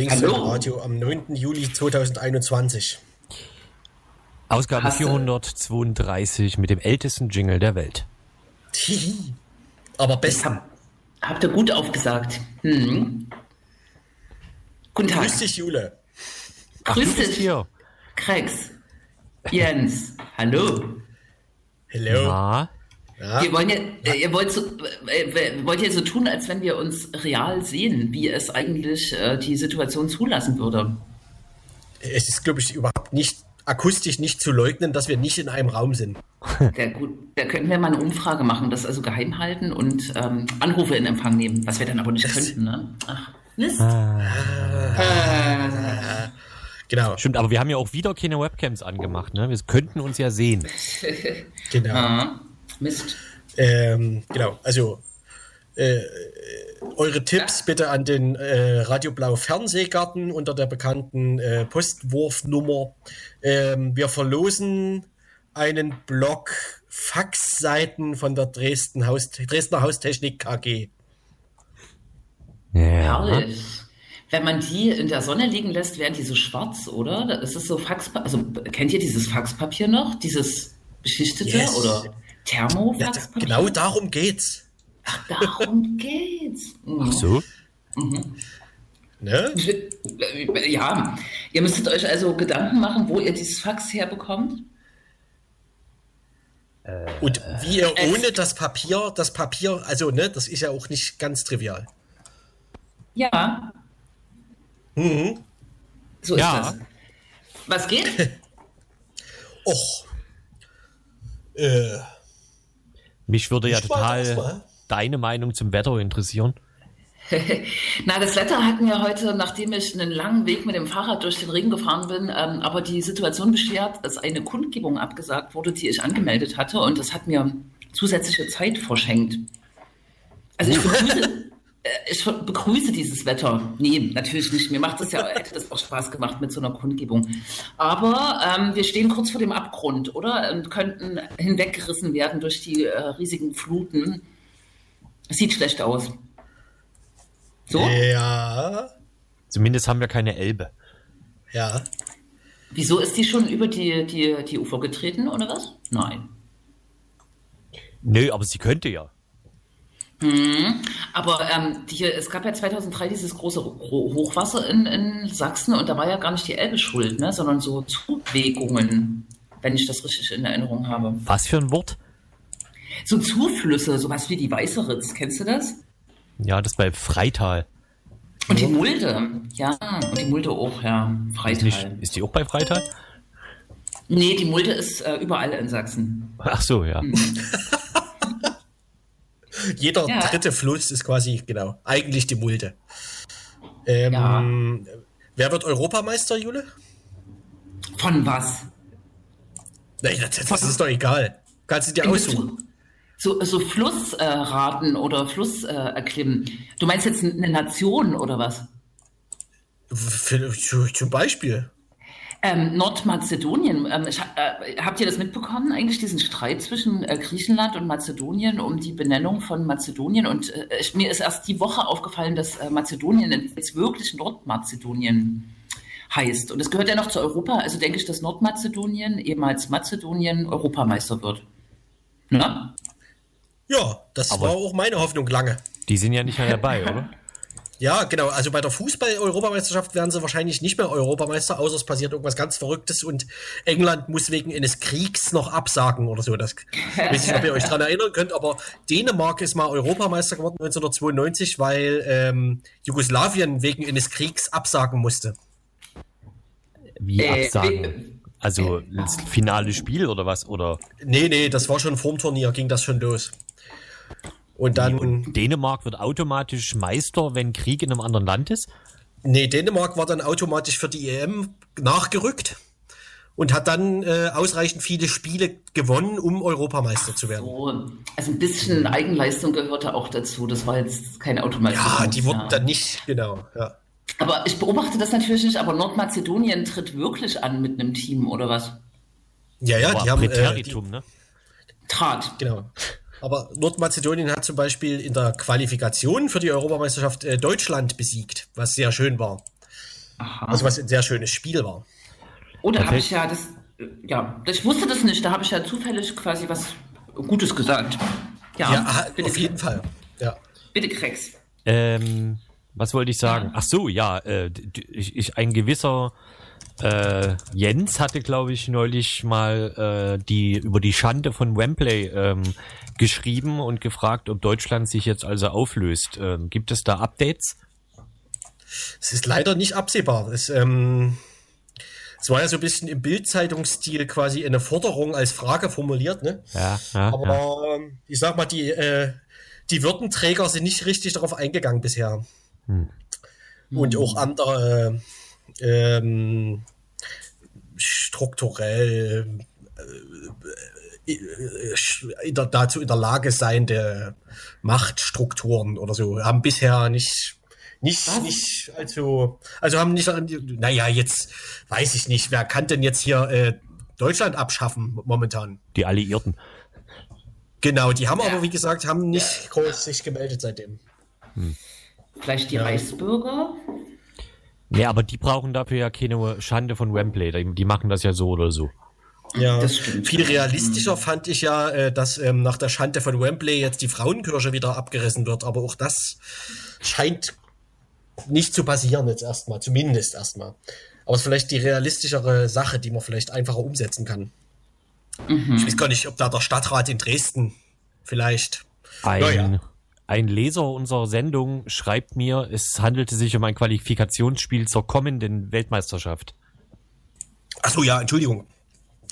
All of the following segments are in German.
Das Linksfeld Radio am 9. Juli 2021. Ausgabe Hast 432 mit dem ältesten Jingle der Welt. Aber besser. Hab, habt ihr gut aufgesagt. Hm. Guten Tag. Grüß dich, Jule. Ach, Grüß dich. Hier. Krex. Jens. Hallo. Hallo. Ja. Ja. Wir wollen ja, äh, ihr wollt, so, äh, wollt ja so tun, als wenn wir uns real sehen, wie es eigentlich äh, die Situation zulassen würde. Es ist, glaube ich, überhaupt nicht akustisch nicht zu leugnen, dass wir nicht in einem Raum sind. Ja, gut, da könnten wir mal eine Umfrage machen, das also geheim halten und ähm, Anrufe in Empfang nehmen, was wir dann aber nicht das könnten. Ne? Ach, Mist. Ah. Ah. Genau. Stimmt, aber wir haben ja auch wieder keine Webcams angemacht. Ne? Wir könnten uns ja sehen. genau. Ah. Mist. Ähm, genau, also äh, eure Tipps bitte an den äh, Radio Blau Fernsehgarten unter der bekannten äh, Postwurfnummer. Ähm, wir verlosen einen Block Faxseiten von der Dresden Haus Dresdner Haustechnik KG. Ja. Herrlich. Wenn man die in der Sonne liegen lässt, werden die so schwarz, oder? Das ist so Faxpapier. Also kennt ihr dieses Faxpapier noch? Dieses beschichtete yes. oder? Thermofaxpapier? Ja, genau darum geht's. Ach, darum geht's. Mhm. Ach so. Mhm. Ne? Ja, ihr müsstet euch also Gedanken machen, wo ihr dieses Fax herbekommt. Und wie ihr ohne das Papier, das Papier, also ne, das ist ja auch nicht ganz trivial. Ja. Mhm. So ist ja. das. Was geht? Och. Äh. Mich würde ja total deine Meinung zum Wetter interessieren. Na, das Wetter hatten wir heute, nachdem ich einen langen Weg mit dem Fahrrad durch den Regen gefahren bin, ähm, aber die Situation beschert, dass eine Kundgebung abgesagt wurde, die ich angemeldet hatte und das hat mir zusätzliche Zeit verschenkt. Also ich begrüße, ich begrüße dieses Wetter. Nee, natürlich nicht. Mir macht es ja, hätte das auch Spaß gemacht mit so einer Kundgebung. Aber ähm, wir stehen kurz vor dem Abgrund, oder? Und könnten hinweggerissen werden durch die äh, riesigen Fluten. Sieht schlecht aus. So? Ja. Zumindest haben wir keine Elbe. Ja. Wieso ist die schon über die, die, die Ufer getreten, oder was? Nein. Nö, aber sie könnte ja. Hm, aber ähm, die, es gab ja 2003 dieses große Hochwasser in, in Sachsen und da war ja gar nicht die Elbe schuld, ne, sondern so Zuwegungen, wenn ich das richtig in Erinnerung habe. Was für ein Wort? So Zuflüsse, sowas wie die Weißeritz, kennst du das? Ja, das bei Freital. Und die Mulde, ja, und die Mulde auch, ja, Freital. Ist, nicht, ist die auch bei Freital? Nee, die Mulde ist äh, überall in Sachsen. Ach so, ja. Mhm. Jeder ja. dritte Fluss ist quasi, genau, eigentlich die Mulde. Ähm, ja. Wer wird Europameister, Jule? Von was? Nein, das, das ist doch egal. Kannst du dir aussuchen. So, so Flussraten äh, oder Fluss äh, erklimmen. Du meinst jetzt eine Nation oder was? Für, zum Beispiel. Ähm, Nordmazedonien, ähm, ich, äh, habt ihr das mitbekommen, eigentlich diesen Streit zwischen äh, Griechenland und Mazedonien um die Benennung von Mazedonien? Und äh, ich, mir ist erst die Woche aufgefallen, dass äh, Mazedonien jetzt wirklich Nordmazedonien heißt. Und es gehört ja noch zu Europa, also denke ich, dass Nordmazedonien, ehemals Mazedonien, Europameister wird. Na? Ja, das Aber war auch meine Hoffnung lange. Die sind ja nicht mehr dabei, oder? Ja, genau. Also bei der Fußball-Europameisterschaft werden sie wahrscheinlich nicht mehr Europameister, außer es passiert irgendwas ganz Verrücktes und England muss wegen eines Kriegs noch absagen oder so. Das weiß ich, ob ihr euch daran erinnern könnt, aber Dänemark ist mal Europameister geworden 1992, weil ähm, Jugoslawien wegen eines Kriegs absagen musste. Wie äh, absagen? Also das finale Spiel oder was? Oder? Nee, nee, das war schon vorm Turnier, ging das schon los. Und dann. Und Dänemark wird automatisch Meister, wenn Krieg in einem anderen Land ist? Nee, Dänemark war dann automatisch für die EM nachgerückt und hat dann äh, ausreichend viele Spiele gewonnen, um Europameister zu werden. So, also ein bisschen Eigenleistung gehörte auch dazu. Das war jetzt kein Automatismus. Ja, die wurden ja. dann nicht, genau. Ja. Aber ich beobachte das natürlich nicht, aber Nordmazedonien tritt wirklich an mit einem Team, oder was? Ja, ja, aber die haben. Äh, die, ne? Trat. Genau. Aber Nordmazedonien hat zum Beispiel in der Qualifikation für die Europameisterschaft äh, Deutschland besiegt, was sehr schön war. Aha. Also was ein sehr schönes Spiel war. Oder habe ich ja das, ja, ich wusste das nicht, da habe ich ja zufällig quasi was Gutes gesagt. Ja, ja auf jeden Fall. Ja. Bitte, Krex. Ähm, was wollte ich sagen? Ach so, ja, äh, ich, ich, ein gewisser äh, Jens hatte, glaube ich, neulich mal äh, die über die Schande von Wembley ähm, geschrieben und gefragt, ob Deutschland sich jetzt also auflöst. Ähm, gibt es da Updates? Es ist leider nicht absehbar. Es, ähm, es war ja so ein bisschen im Bildzeitungsstil quasi eine Forderung als Frage formuliert, ne? Ja, ja Aber ja. Ähm, ich sag mal, die, äh, die Würdenträger sind nicht richtig darauf eingegangen bisher. Hm. Und auch andere ähm, strukturell äh, in der, dazu in der Lage sein, der Machtstrukturen oder so, haben bisher nicht nicht, Was? nicht, also, also haben nicht, naja, jetzt weiß ich nicht, wer kann denn jetzt hier äh, Deutschland abschaffen momentan? Die Alliierten. Genau, die haben ja. aber, wie gesagt, haben nicht groß sich gemeldet seitdem. Hm. Vielleicht die ja. Reichsbürger? Nee, aber die brauchen dafür ja keine Schande von Wembley. Die machen das ja so oder so. Ja, viel realistischer fand ich ja, äh, dass ähm, nach der Schande von Wembley jetzt die Frauenkirche wieder abgerissen wird. Aber auch das scheint nicht zu passieren jetzt erstmal, zumindest erstmal. Aber es ist vielleicht die realistischere Sache, die man vielleicht einfacher umsetzen kann. Mhm. Ich weiß gar nicht, ob da der Stadtrat in Dresden vielleicht. Ein, naja. Ein Leser unserer Sendung schreibt mir, es handelte sich um ein Qualifikationsspiel zur kommenden Weltmeisterschaft. Achso, ja, Entschuldigung.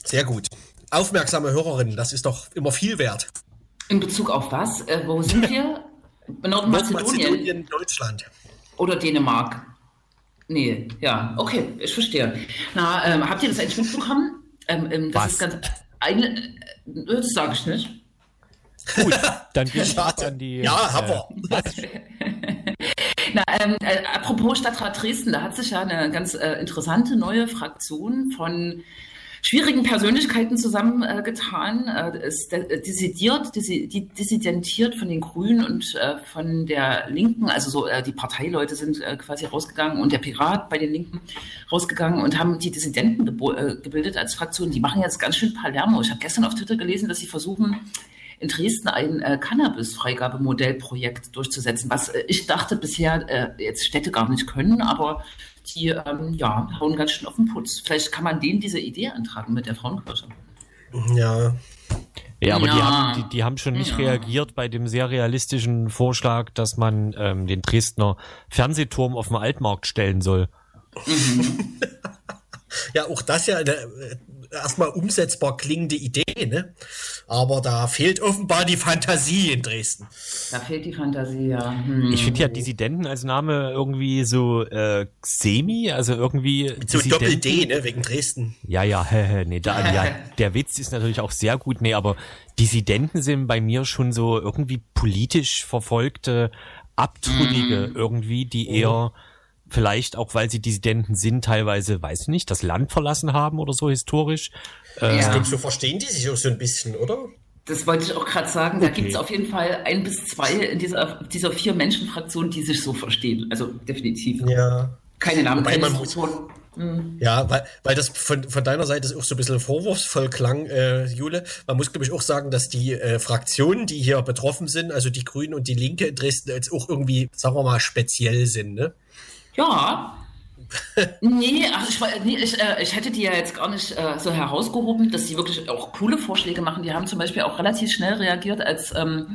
Sehr gut. Aufmerksame Hörerinnen, das ist doch immer viel wert. In Bezug auf was? Äh, wo sind wir? Nordmazedonien. Nordmazedonien, Deutschland. Oder Dänemark. Nee, ja, okay, ich verstehe. Na, ähm, habt ihr das eigentlich mitbekommen? Ähm, ähm, das was? ist ganz. Eine, äh, das sage ich nicht. Gut, dann gehe ich an die. Ja, haben wir. Na, ähm, äh, apropos Stadtrat Dresden, da hat sich ja eine ganz äh, interessante neue Fraktion von schwierigen Persönlichkeiten zusammengetan, äh, ist äh, dissidiert, die dissidentiert von den Grünen und äh, von der Linken, also so äh, die Parteileute sind äh, quasi rausgegangen und der Pirat bei den Linken rausgegangen und haben die Dissidenten äh, gebildet als Fraktion. Die machen jetzt ganz schön Palermo. Ich habe gestern auf Twitter gelesen, dass sie versuchen, in Dresden ein äh, Cannabis-Freigabemodellprojekt durchzusetzen, was äh, ich dachte bisher äh, jetzt Städte gar nicht können, aber die ähm, ja, hauen ganz schön auf den Putz. Vielleicht kann man denen diese Idee antragen mit der Frauenkirche. Ja. Ja, aber ja. Die, haben, die, die haben schon nicht ja. reagiert bei dem sehr realistischen Vorschlag, dass man ähm, den Dresdner Fernsehturm auf dem Altmarkt stellen soll. Mhm. ja, auch das ja eine äh, erstmal umsetzbar klingende Idee, ne? Aber da fehlt offenbar die Fantasie in Dresden. Da fehlt die Fantasie, ja. Hm. Ich finde ja Dissidenten als Name irgendwie so äh, semi, also irgendwie. Mit so Doppel-D, ne, wegen Dresden. Ja, ja, nee, da, ja, der Witz ist natürlich auch sehr gut, nee, aber Dissidenten sind bei mir schon so irgendwie politisch verfolgte, abtrünnige mm. irgendwie, die eher vielleicht auch, weil sie Dissidenten sind, teilweise, weiß ich nicht, das Land verlassen haben oder so historisch. Ja. so verstehen die sich auch so ein bisschen, oder? Das wollte ich auch gerade sagen. Da okay. gibt es auf jeden Fall ein bis zwei in dieser, dieser vier Menschen-Fraktion, die sich so verstehen. Also definitiv. Ja. Keine Namen, keine man muss, mhm. Ja, weil, weil das von, von deiner Seite auch so ein bisschen vorwurfsvoll klang, äh, Jule. Man muss, glaube ich, auch sagen, dass die äh, Fraktionen, die hier betroffen sind, also die Grünen und die Linke in Dresden, jetzt auch irgendwie, sagen wir mal, speziell sind, ne? Ja. nee, ach, ich, nee ich, äh, ich hätte die ja jetzt gar nicht äh, so herausgehoben, dass sie wirklich auch coole Vorschläge machen. Die haben zum Beispiel auch relativ schnell reagiert, als ähm,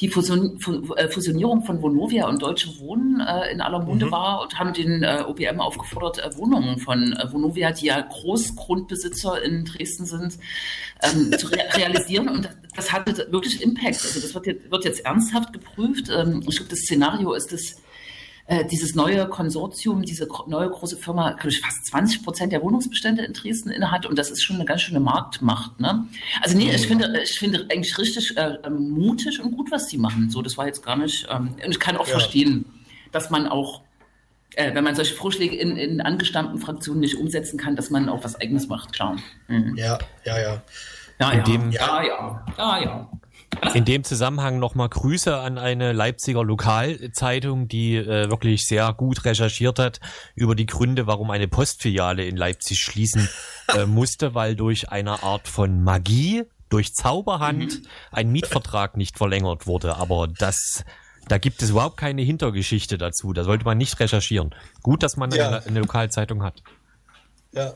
die Fusion, äh, Fusionierung von Vonovia und Deutsche Wohnen äh, in aller Munde mhm. war und haben den äh, OBM aufgefordert, äh, Wohnungen von Vonovia, die ja Großgrundbesitzer in Dresden sind, ähm, zu re realisieren. Und das, das hatte wirklich Impact. Also das wird jetzt, wird jetzt ernsthaft geprüft. Ähm, ich glaube, das Szenario ist das äh, dieses neue Konsortium, diese neue große Firma, glaube ich, fast 20 Prozent der Wohnungsbestände in Dresden innehat und das ist schon eine ganz schöne Marktmacht. Ne? Also nee, ich finde, ich finde eigentlich richtig äh, ähm, mutig und gut, was die machen. So, das war jetzt gar nicht. Ähm, und ich kann auch ja. verstehen, dass man auch äh, wenn man solche Vorschläge in, in angestammten Fraktionen nicht umsetzen kann, dass man auch was Eigenes macht, klar. Mhm. Ja, ja, ja. Ja, ja. Dem, ja, ja, ja, ja. In dem Zusammenhang nochmal Grüße an eine Leipziger Lokalzeitung, die äh, wirklich sehr gut recherchiert hat über die Gründe, warum eine Postfiliale in Leipzig schließen äh, musste, weil durch eine Art von Magie, durch Zauberhand, mhm. ein Mietvertrag nicht verlängert wurde. Aber das, da gibt es überhaupt keine Hintergeschichte dazu. Da sollte man nicht recherchieren. Gut, dass man ja. eine, eine Lokalzeitung hat. Ja,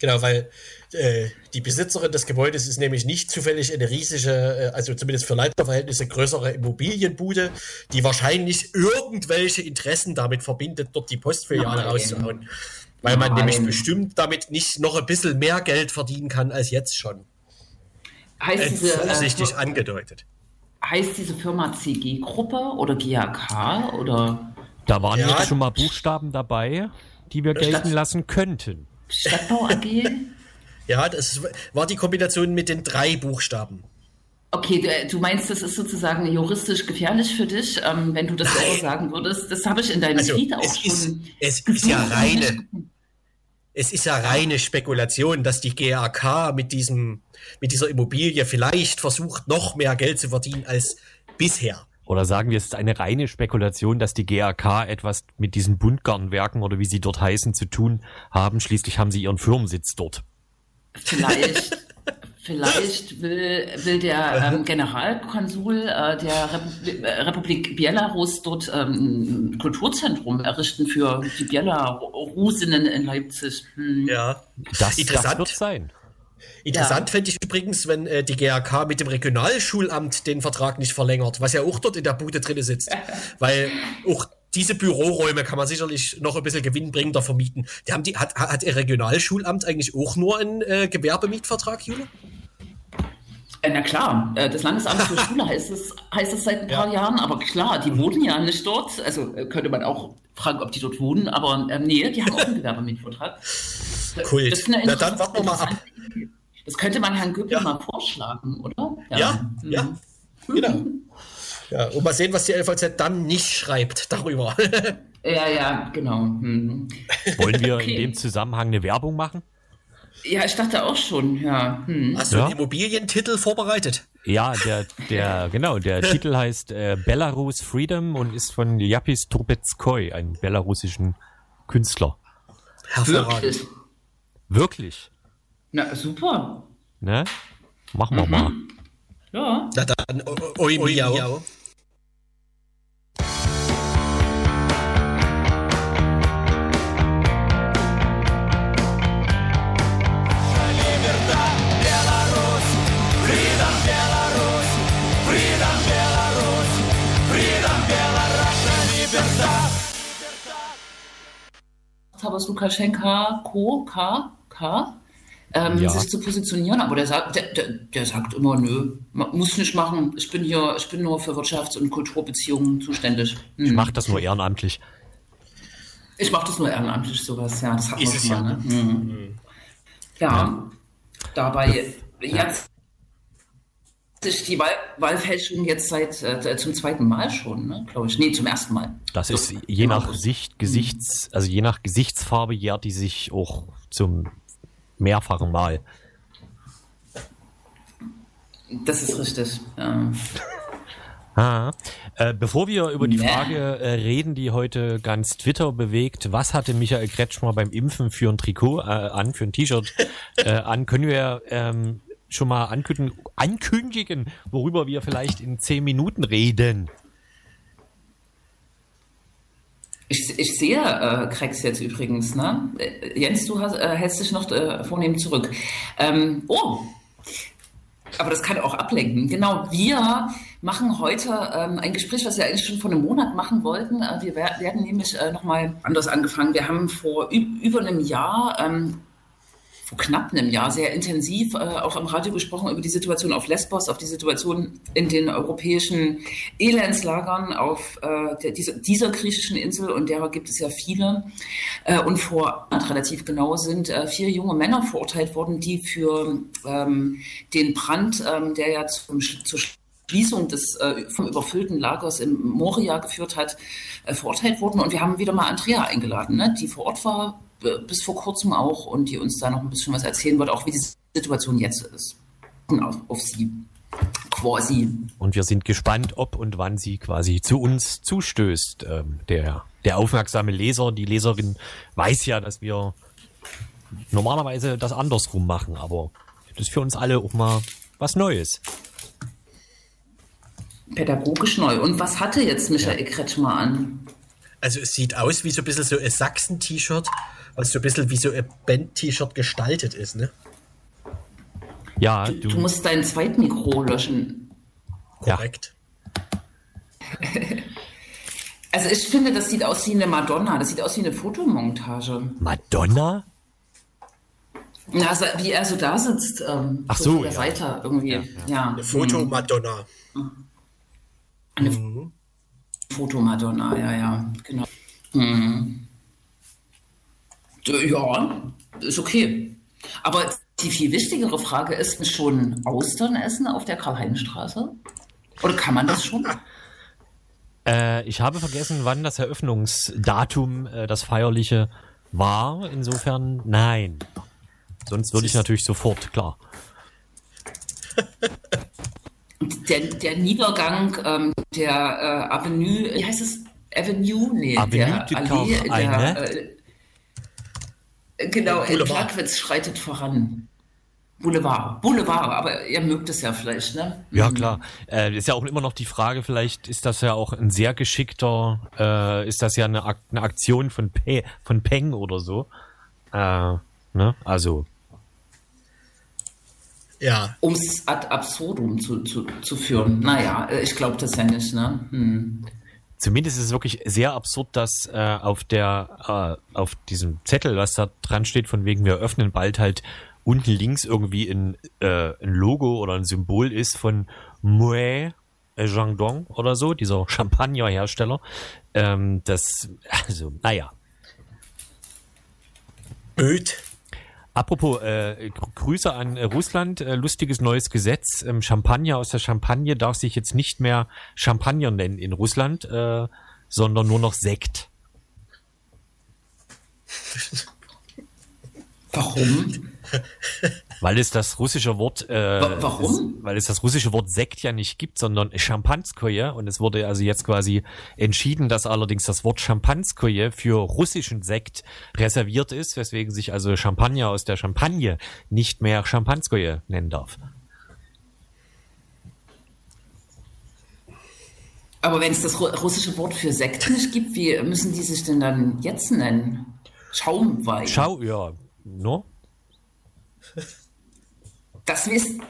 genau, weil äh, die Besitzerin des Gebäudes ist nämlich nicht zufällig eine riesige, äh, also zumindest für Leiterverhältnisse größere Immobilienbude, die wahrscheinlich irgendwelche Interessen damit verbindet, dort die Postfiliale rauszuhauen. Weil man Nein. nämlich bestimmt damit nicht noch ein bisschen mehr Geld verdienen kann als jetzt schon. Heißt äh, diese, vorsichtig äh, angedeutet. Heißt diese Firma CG-Gruppe oder GAK oder? Da waren ja, jetzt schon mal Buchstaben dabei, die wir gelten lassen könnten. Stadtbau AG? Ja, das war die Kombination mit den drei Buchstaben. Okay, du meinst, das ist sozusagen juristisch gefährlich für dich, ähm, wenn du das Nein. selber sagen würdest. Das habe ich in deinem also, Tweet auch es schon. Ist, es ist ja reine, es ist ja reine Spekulation, dass die GAK mit diesem, mit dieser Immobilie vielleicht versucht, noch mehr Geld zu verdienen als bisher. Oder sagen wir, es ist eine reine Spekulation, dass die GAK etwas mit diesen Buntgarnwerken oder wie sie dort heißen zu tun haben. Schließlich haben sie ihren Firmensitz dort. Vielleicht, vielleicht will, will der ähm, Generalkonsul äh, der Republik, äh, Republik Belarus dort ähm, ein Kulturzentrum errichten für die Belarusinnen in Leipzig. Hm. Ja, das, Interessant. das wird sein. Interessant ja. fände ich übrigens, wenn äh, die GAK mit dem Regionalschulamt den Vertrag nicht verlängert, was ja auch dort in der Bude drin sitzt. Weil auch diese Büroräume kann man sicherlich noch ein bisschen gewinnbringender vermieten. Die haben die, hat, hat Ihr Regionalschulamt eigentlich auch nur einen äh, Gewerbemietvertrag, Jule? Äh, na klar, äh, das Landesamt für Schule heißt es, heißt es seit ein paar ja. Jahren, aber klar, die wohnen ja nicht dort. Also äh, könnte man auch fragen, ob die dort wohnen, aber ähm, nee, die haben auch einen Gewerbemietvertrag. Cool. Na dann warten wir mal ab. Das könnte man Herrn Göppel ja. mal vorschlagen, oder? Ja, ja, mhm. ja. genau. Ja, und mal sehen, was die LVZ dann nicht schreibt darüber. ja, ja, genau. Hm. Wollen wir okay. in dem Zusammenhang eine Werbung machen? Ja, ich dachte auch schon, ja. Hm. Hast du ja? einen Immobilientitel vorbereitet? Ja, der, der, genau, der Titel heißt äh, Belarus Freedom und ist von Ljapis Trubetskoy, einem belarussischen Künstler. Hervorragend. Wirklich? Wirklich? Na, super. Ne? Machen wir mhm. mal. Ja. Na dann, oi, oi, oi, Taras Lukaschenka, Co, K, K, ähm, ja. sich zu positionieren. Aber der sagt, der, der, der, sagt immer, nö, muss nicht machen. Ich bin hier, ich bin nur für Wirtschafts- und Kulturbeziehungen zuständig. Hm. Ich mache das nur ehrenamtlich. Ich mache das nur ehrenamtlich, sowas, ja. Das hat man schon mal, ne? Mhm. Mhm. Ja, ja, dabei ja. jetzt sich die Wahl Wahlfälschung jetzt seit äh, zum zweiten Mal schon, ne, glaube ich. Nee, zum ersten Mal. Das ist je nach Sicht, Gesichts, also je nach Gesichtsfarbe jährt die sich auch zum mehrfachen Mal. Das ist richtig. Ja. Ah. Äh, bevor wir über die Frage äh, reden, die heute ganz Twitter bewegt, was hatte Michael Kretschmer beim Impfen für ein Trikot äh, an, für ein T-Shirt äh, an, können wir ähm, schon mal ankündigen, ankündigen, worüber wir vielleicht in zehn Minuten reden. Ich, ich sehe äh, Krex jetzt übrigens, ne? Äh, Jens, du hast, äh, hältst dich noch äh, vornehm zurück. Ähm, oh, aber das kann auch ablenken. Genau, wir machen heute ähm, ein Gespräch, was wir eigentlich schon vor einem Monat machen wollten. Äh, wir werden nämlich äh, nochmal anders angefangen. Wir haben vor über einem Jahr ähm, vor knapp einem Jahr sehr intensiv äh, auch am Radio gesprochen über die Situation auf Lesbos, auf die Situation in den europäischen Elendslagern auf äh, der, dieser, dieser, griechischen Insel und derer gibt es ja viele. Äh, und vor relativ genau sind äh, vier junge Männer verurteilt worden, die für ähm, den Brand, ähm, der ja zum, zur Schließung des äh, vom überfüllten Lagers in Moria geführt hat, äh, verurteilt wurden. Und wir haben wieder mal Andrea eingeladen, ne, die vor Ort war, bis vor kurzem auch und die uns da noch ein bisschen was erzählen wird, auch wie die Situation jetzt ist. Auf, auf sie quasi. Und wir sind gespannt, ob und wann sie quasi zu uns zustößt. Ähm, der, der aufmerksame Leser, die Leserin weiß ja, dass wir normalerweise das andersrum machen, aber das ist für uns alle auch mal was Neues. Pädagogisch neu. Und was hatte jetzt Michael Kretschmer an? Also es sieht aus wie so ein bisschen so ein Sachsen-T-Shirt, was so ein bisschen wie so ein Band-T-Shirt gestaltet ist, ne? Ja, du, du musst dein Zweitmikro löschen. Korrekt. Also ich finde, das sieht aus wie eine Madonna. Das sieht aus wie eine Fotomontage. Madonna? Ja, also wie er so da sitzt. Ähm, Ach so, so der ja. Seite irgendwie. Ja, ja. Eine Fotomadonna. Eine Fotomadonna, ja, ja, genau. Mhm. Ja, ist okay. Aber die viel wichtigere Frage ist schon Austern essen auf der Karl-Heinz-Straße? Oder kann man das schon? Äh, ich habe vergessen, wann das Eröffnungsdatum, äh, das feierliche, war. Insofern nein. Sonst würde ich natürlich sofort, klar. Der, der Niedergang ähm, der äh, Avenue, wie heißt es? Avenue? Nee, Avenue der Allee, der, eine? äh, genau, Boulevard. Plagwitz schreitet voran. Boulevard, Boulevard, aber ihr mögt es ja vielleicht, ne? Ja, klar. Äh, ist ja auch immer noch die Frage, vielleicht ist das ja auch ein sehr geschickter, äh, ist das ja eine, Ak eine Aktion von, Pe von Peng oder so. Äh, ne? Also, Ja, Um es ad absurdum zu, zu, zu führen. Naja, äh, ich glaube das ja nicht, ne? Hm. Zumindest ist es wirklich sehr absurd, dass äh, auf der, äh, auf diesem Zettel, was da dran steht, von wegen wir öffnen bald halt unten links irgendwie ein, äh, ein Logo oder ein Symbol ist von Moet Jandong oder so, dieser Champagnerhersteller. Ähm, das, also, naja. öd. Apropos äh, Gr- Grüße an äh, Russland, äh, lustiges neues Gesetz. Ähm, Champagner aus der Champagne darf sich jetzt nicht mehr Champagner nennen in Russland, äh, sondern nur noch Sekt. Warum? Weil es das russische Wort, äh, Wa- warum? Es, weil es das russische Wort Sekt ja nicht gibt, sondern Champanskoje. Und es wurde also jetzt quasi entschieden, dass allerdings das Wort Champanskoje für russischen Sekt reserviert ist, weswegen sich also Champagner aus der Champagne nicht mehr Champanskoje nennen darf. Aber wenn es das ru- russische Wort für Sekt nicht gibt, wie müssen die sich denn dann jetzt nennen? Schaumwein. Schau, ja, no? Das wisst,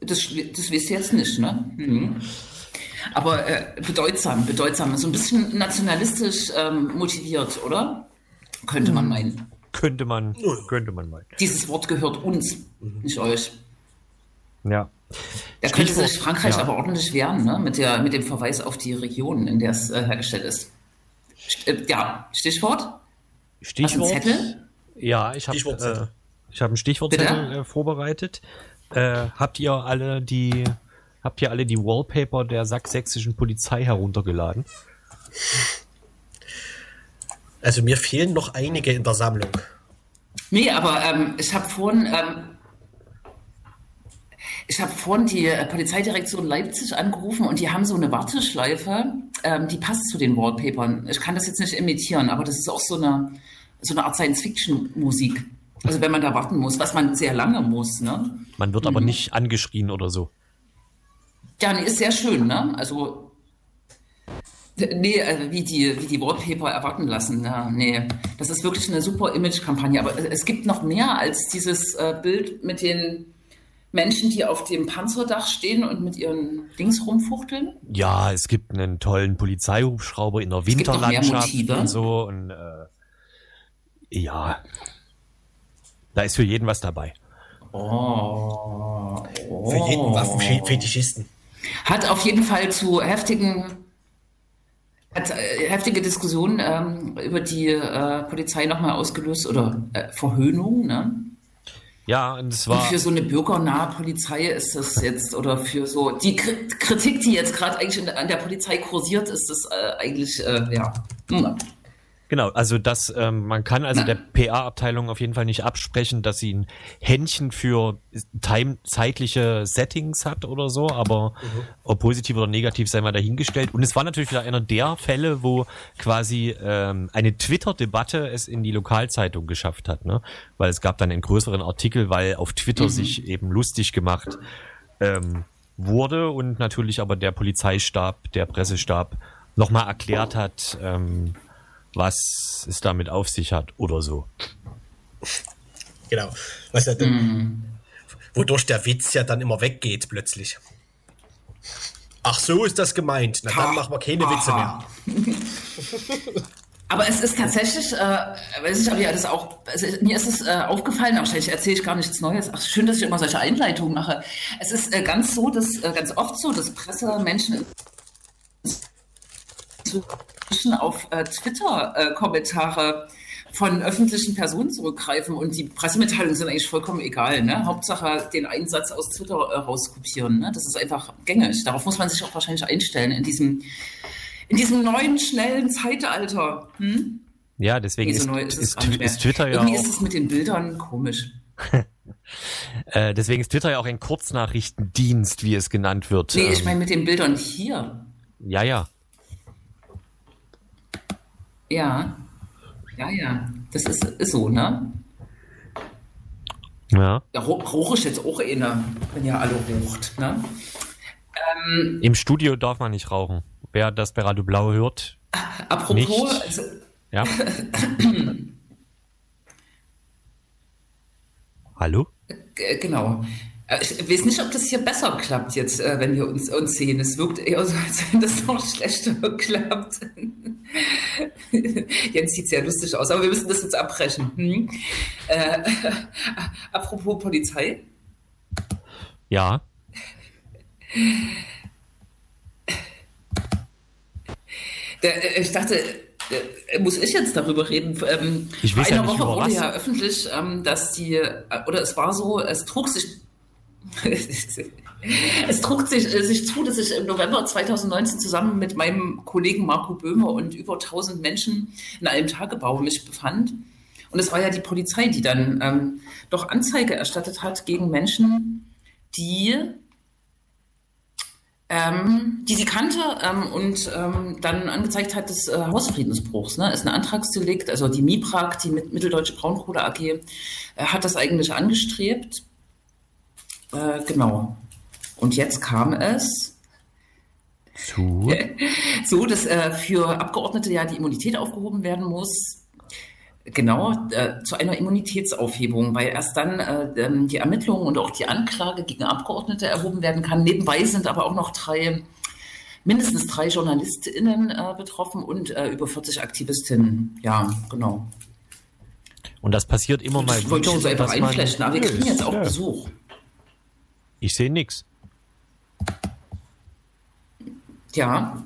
das, das wisst ihr jetzt nicht, ne? Mhm. Aber äh, bedeutsam, bedeutsam. So ein bisschen nationalistisch ähm, motiviert, oder? Könnte man meinen. Könnte man, könnte man mal. Dieses Wort gehört uns, nicht euch. Ja. Da könnte sich Frankreich ja. aber ordentlich wehren, ne? mit, der, mit dem Verweis auf die Region, in der es äh, hergestellt ist. St äh, ja, Stichwort? Hast du Stichwort. einen Zettel? Ja, ich habe ich habe einen Stichwortzettel äh, vorbereitet. Äh, habt ihr alle die habt ihr alle die Wallpaper der sachsächsischen Polizei heruntergeladen? Also mir fehlen noch einige in der Sammlung. Nee, aber ähm, ich habe vorhin, ähm, ich habe vorhin die äh, Polizeidirektion Leipzig angerufen und die haben so eine Warteschleife, ähm, die passt zu den Wallpapern. Ich kann das jetzt nicht imitieren, aber das ist auch so eine, so eine Art Science-Fiction-Musik. Also wenn man da warten muss, was man sehr lange muss, ne? Man wird aber nicht angeschrien oder so. Ja, nee, ist sehr schön, ne? Also, nee, also wie die, wie die Wallpaper erwarten lassen. Ja, nee, das ist wirklich eine super Image-Kampagne. Aber es gibt noch mehr als dieses äh, Bild mit den Menschen, die auf dem Panzerdach stehen und mit ihren Dings rumfuchteln. Ja, es gibt einen tollen Polizeihubschrauber in der Winterlandschaft und so und äh, ja, da ist für jeden was dabei. Oh. Für jeden Waffenfetischisten. Hat auf jeden Fall zu heftigen, hat äh, heftige Diskussionen ähm, über die äh, Polizei nochmal ausgelöst oder äh, Verhöhnung, ne? Ja, und es Und war für so eine bürgernahe Polizei ist das jetzt, oder für so die Kri- Kritik, die jetzt gerade eigentlich in, an der Polizei kursiert, ist das äh, eigentlich, äh, ja. hm. Genau, also das, ähm, man kann also der PA-Abteilung auf jeden Fall nicht absprechen, dass sie ein Händchen für time zeitliche Settings hat oder so, aber mhm. ob positiv oder negativ sei mal dahingestellt. Und es war natürlich wieder einer der Fälle, wo quasi ähm, eine Twitter-Debatte es in die Lokalzeitung geschafft hat, ne? Weil es gab dann einen größeren Artikel, weil auf Twitter mhm. sich eben lustig gemacht ähm, wurde und natürlich aber der Polizeistab, der Pressestab nochmal erklärt hat, ähm, was es damit auf sich hat oder so. Genau. Was ja mm. Wodurch der Witz ja dann immer weggeht plötzlich. Ach, so ist das gemeint. Na, dann machen wir keine Witze mehr. Aber es ist tatsächlich, äh, weiß ich, ob ihr das auch, also mir ist es äh, aufgefallen, wahrscheinlich erzähle ich gar nichts Neues. Ach, schön, dass ich immer solche Einleitungen mache. Es ist äh, ganz so, dass äh, ganz oft so, dass Pressemenschen inzwischen auf äh, Twitter äh, von öffentlichen Personen zurückgreifen und die Pressemitteilungen sind eigentlich vollkommen egal. Ne? Hauptsache den Einsatz aus Twitter äh, rauskopieren. Ne? Das ist einfach gängig. Darauf muss man sich auch wahrscheinlich einstellen in diesem, in diesem neuen, schnellen Zeitalter. Hm? Ja, deswegen ist, ist, ist, ist, Twitter ja Irgendwie auch... ist es mit den Bildern komisch. äh, deswegen ist Twitter ja auch ein Kurznachrichtendienst, wie es genannt wird. Nee, ich ähm, meine mit den Bildern hier. Ja, ja. Ja, ja, ja, das ist, ist so, ne? Ja. Da rauche ich jetzt auch einer, wenn ihr alle raucht, ne? Ähm, Im Studio darf man nicht rauchen. Wer das bei Radio Blau hört. Apropos, nicht. Also, ja. Hallo? Genau. Äh, ich weiß nicht, ob das hier besser klappt jetzt, äh, wenn wir uns, uns sehen. Es wirkt eher so, als wenn das noch schlechter klappt. Jens sieht sehr lustig aus, aber wir müssen das jetzt abbrechen. Hm? Äh, apropos Polizei. Ja. Der, äh, ich dachte, muss ich jetzt darüber reden? Ähm, ich weiß Vor einer ja Woche wurde was. ja öffentlich, ähm, dass die, oder es war so, es trug sich es trug sich, äh, sich zu, dass ich im November 2019 zusammen mit meinem Kollegen Marco Böhmer und über 1000 Menschen in einem Tagebau mich befand. Und es war ja die Polizei, die dann ähm, doch Anzeige erstattet hat gegen Menschen, die, ähm, die sie kannte ähm, und ähm, dann angezeigt hat des äh, Hausfriedensbruchs. Ne? Ist ein Antragsdelikt, also die MIPRAG, die Mitteldeutsche Braunkohle AG, äh, hat das eigentlich angestrebt äh, genau. Und jetzt kam es zu, so, dass äh, für Abgeordnete ja die Immunität aufgehoben werden muss. Genau, äh, zu einer Immunitätsaufhebung, weil erst dann äh, ähm, die Ermittlungen und auch die Anklage gegen Abgeordnete erhoben werden kann. Nebenbei sind aber auch noch drei, mindestens drei JournalistInnen äh, betroffen und äh, über 40 Aktivistinnen. Ja, genau. Und das passiert immer mal wieder. Wollte ich uns einfach einflechten, aber wir kriegen jetzt auch ja. Besuch. Ich sehe nichts. Ja.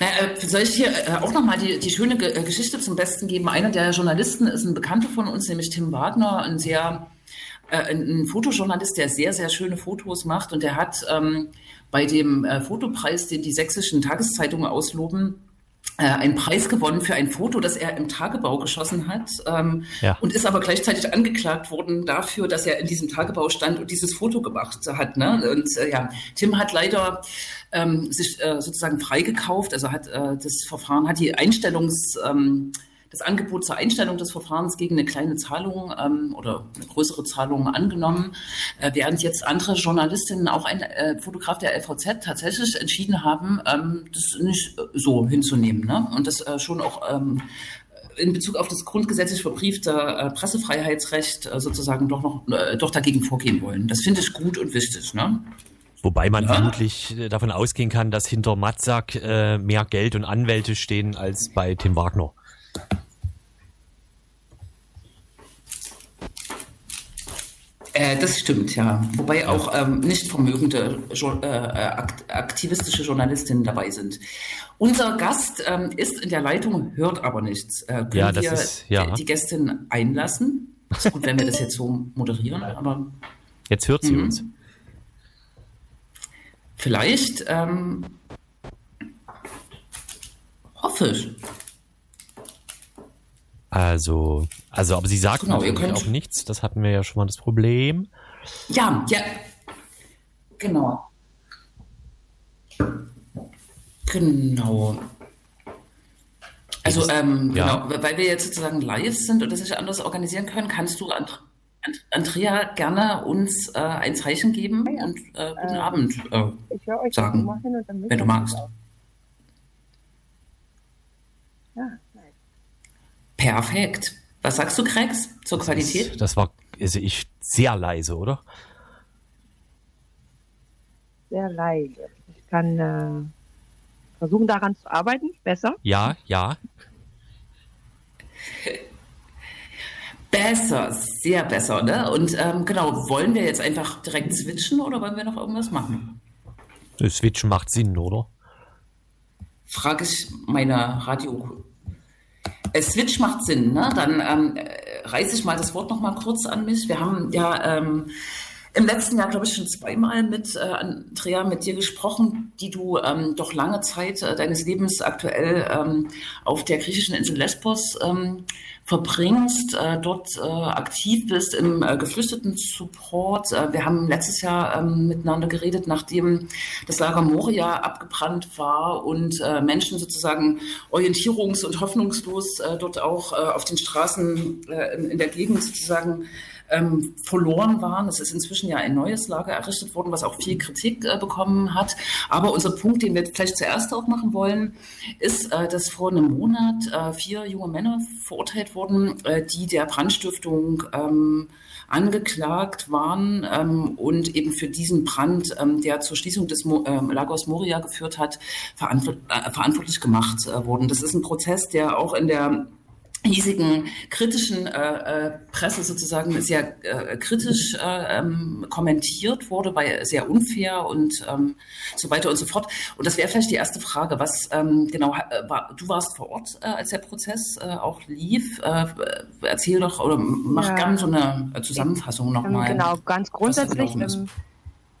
Na, äh, soll ich hier äh, auch nochmal die, die schöne äh, Geschichte zum Besten geben? Einer der Journalisten ist ein Bekannter von uns, nämlich Tim Wagner, ein sehr ein Fotojournalist, der sehr, sehr schöne Fotos macht und der hat ähm, bei dem Fotopreis, den die sächsischen Tageszeitungen ausloben, einen Preis gewonnen für ein Foto, das er im Tagebau geschossen hat ähm, ja. und ist aber gleichzeitig angeklagt worden dafür, dass er in diesem Tagebau stand und dieses Foto gemacht hat. Ne? Und äh, ja, Tim hat leider ähm, sich äh, sozusagen freigekauft, also hat äh, das Verfahren, hat die Einstellungs ähm, das Angebot zur Einstellung des Verfahrens gegen eine kleine Zahlung ähm, oder eine größere Zahlung angenommen, äh, während jetzt andere Journalistinnen, auch ein äh, Fotograf der LVZ, tatsächlich entschieden haben, ähm, das nicht so hinzunehmen ne? und das äh, schon auch ähm, in Bezug auf das grundgesetzlich verbriefte äh, Pressefreiheitsrecht äh, sozusagen doch noch äh, doch dagegen vorgehen wollen. Das finde ich gut und wichtig. Ne? Wobei man ja. vermutlich äh, davon ausgehen kann, dass hinter Matzak äh, mehr Geld und Anwälte stehen als bei Tim Wagner. Äh, das stimmt, ja. Wobei auch ähm, nicht vermögende äh, aktivistische Journalistinnen dabei sind. Unser Gast ähm, ist in der Leitung, hört aber nichts. Äh, können ja, wir ist, ja. die Gästin einlassen? Ist gut, wenn wir das jetzt so moderieren, aber. Jetzt hört sie mhm. uns. Vielleicht ähm, hoffe ich. Also, also, aber sie sagt genau, natürlich auch nichts. Das hatten wir ja schon mal das Problem. Ja, ja. Genau. Genau. Also, ähm, ja. genau, weil wir jetzt sozusagen live sind und das sich anders organisieren können, kannst du, And Andrea, gerne uns äh, ein Zeichen geben ja, und äh, guten äh, Abend äh, sagen, wenn du magst. Ja, Perfekt. Was sagst du, Krex, zur das Qualität? Ist, das war, also ich, sehr leise, oder? Sehr leise. Ich kann äh, versuchen, daran zu arbeiten. Besser? Ja, ja. Besser, sehr besser, ne? Und ähm, genau, wollen wir jetzt einfach direkt switchen oder wollen wir noch irgendwas machen? Das Switchen macht Sinn, oder? Frage ich meine Radio Switch macht Sinn, ne? Dann ähm, reiße ich mal das Wort noch mal kurz an mich. Wir haben ja ähm, im letzten Jahr, glaube ich, schon zweimal mit äh, Andrea, mit dir gesprochen, die du ähm, doch lange Zeit äh, deines Lebens aktuell ähm, auf der griechischen Insel Lesbos ähm, verbringst, äh, dort äh, aktiv bist im äh, Geflüchteten-Support. Äh, wir haben letztes Jahr ähm, miteinander geredet, nachdem das Lager Moria abgebrannt war und äh, Menschen sozusagen orientierungs- und hoffnungslos äh, dort auch äh, auf den Straßen äh, in, in der Gegend sozusagen ähm, verloren waren. Es ist inzwischen ja ein neues Lager errichtet worden, was auch viel Kritik äh, bekommen hat. Aber unser Punkt, den wir vielleicht zuerst auch machen wollen, ist, äh, dass vor einem Monat äh, vier junge Männer verurteilt wurden, äh, die der Brandstiftung ähm, angeklagt waren ähm, und eben für diesen Brand, ähm, der zur Schließung des Mo ähm, Lagos Moria geführt hat, verantwort äh, verantwortlich gemacht äh, wurden. Das ist ein Prozess, der auch in der hiesigen kritischen äh, äh, Presse sozusagen sehr äh, kritisch äh, ähm, kommentiert wurde, weil sehr unfair und ähm, so weiter und so fort. Und das wäre vielleicht die erste Frage, was ähm, genau äh, war, du warst vor Ort, äh, als der Prozess auch lief. Äh, erzähl doch oder mach ja. gerne so eine Zusammenfassung nochmal. Ähm, genau, ganz grundsätzlich. Ähm,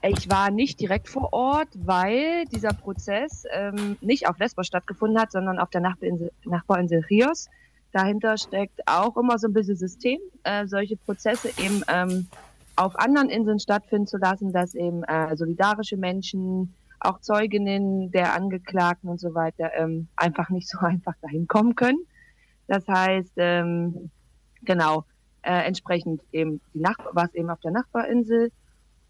ich war nicht direkt vor Ort, weil dieser Prozess ähm, nicht auf Lesbos stattgefunden hat, sondern auf der Nachbarinsel, Nachbarinsel Rios dahinter steckt auch immer so ein bisschen System, äh, solche Prozesse eben ähm, auf anderen Inseln stattfinden zu lassen, dass eben äh, solidarische Menschen, auch Zeuginnen der Angeklagten und so weiter ähm, einfach nicht so einfach dahin kommen können. Das heißt, ähm, genau, äh, entsprechend eben die Nachbar, war es eben auf der Nachbarinsel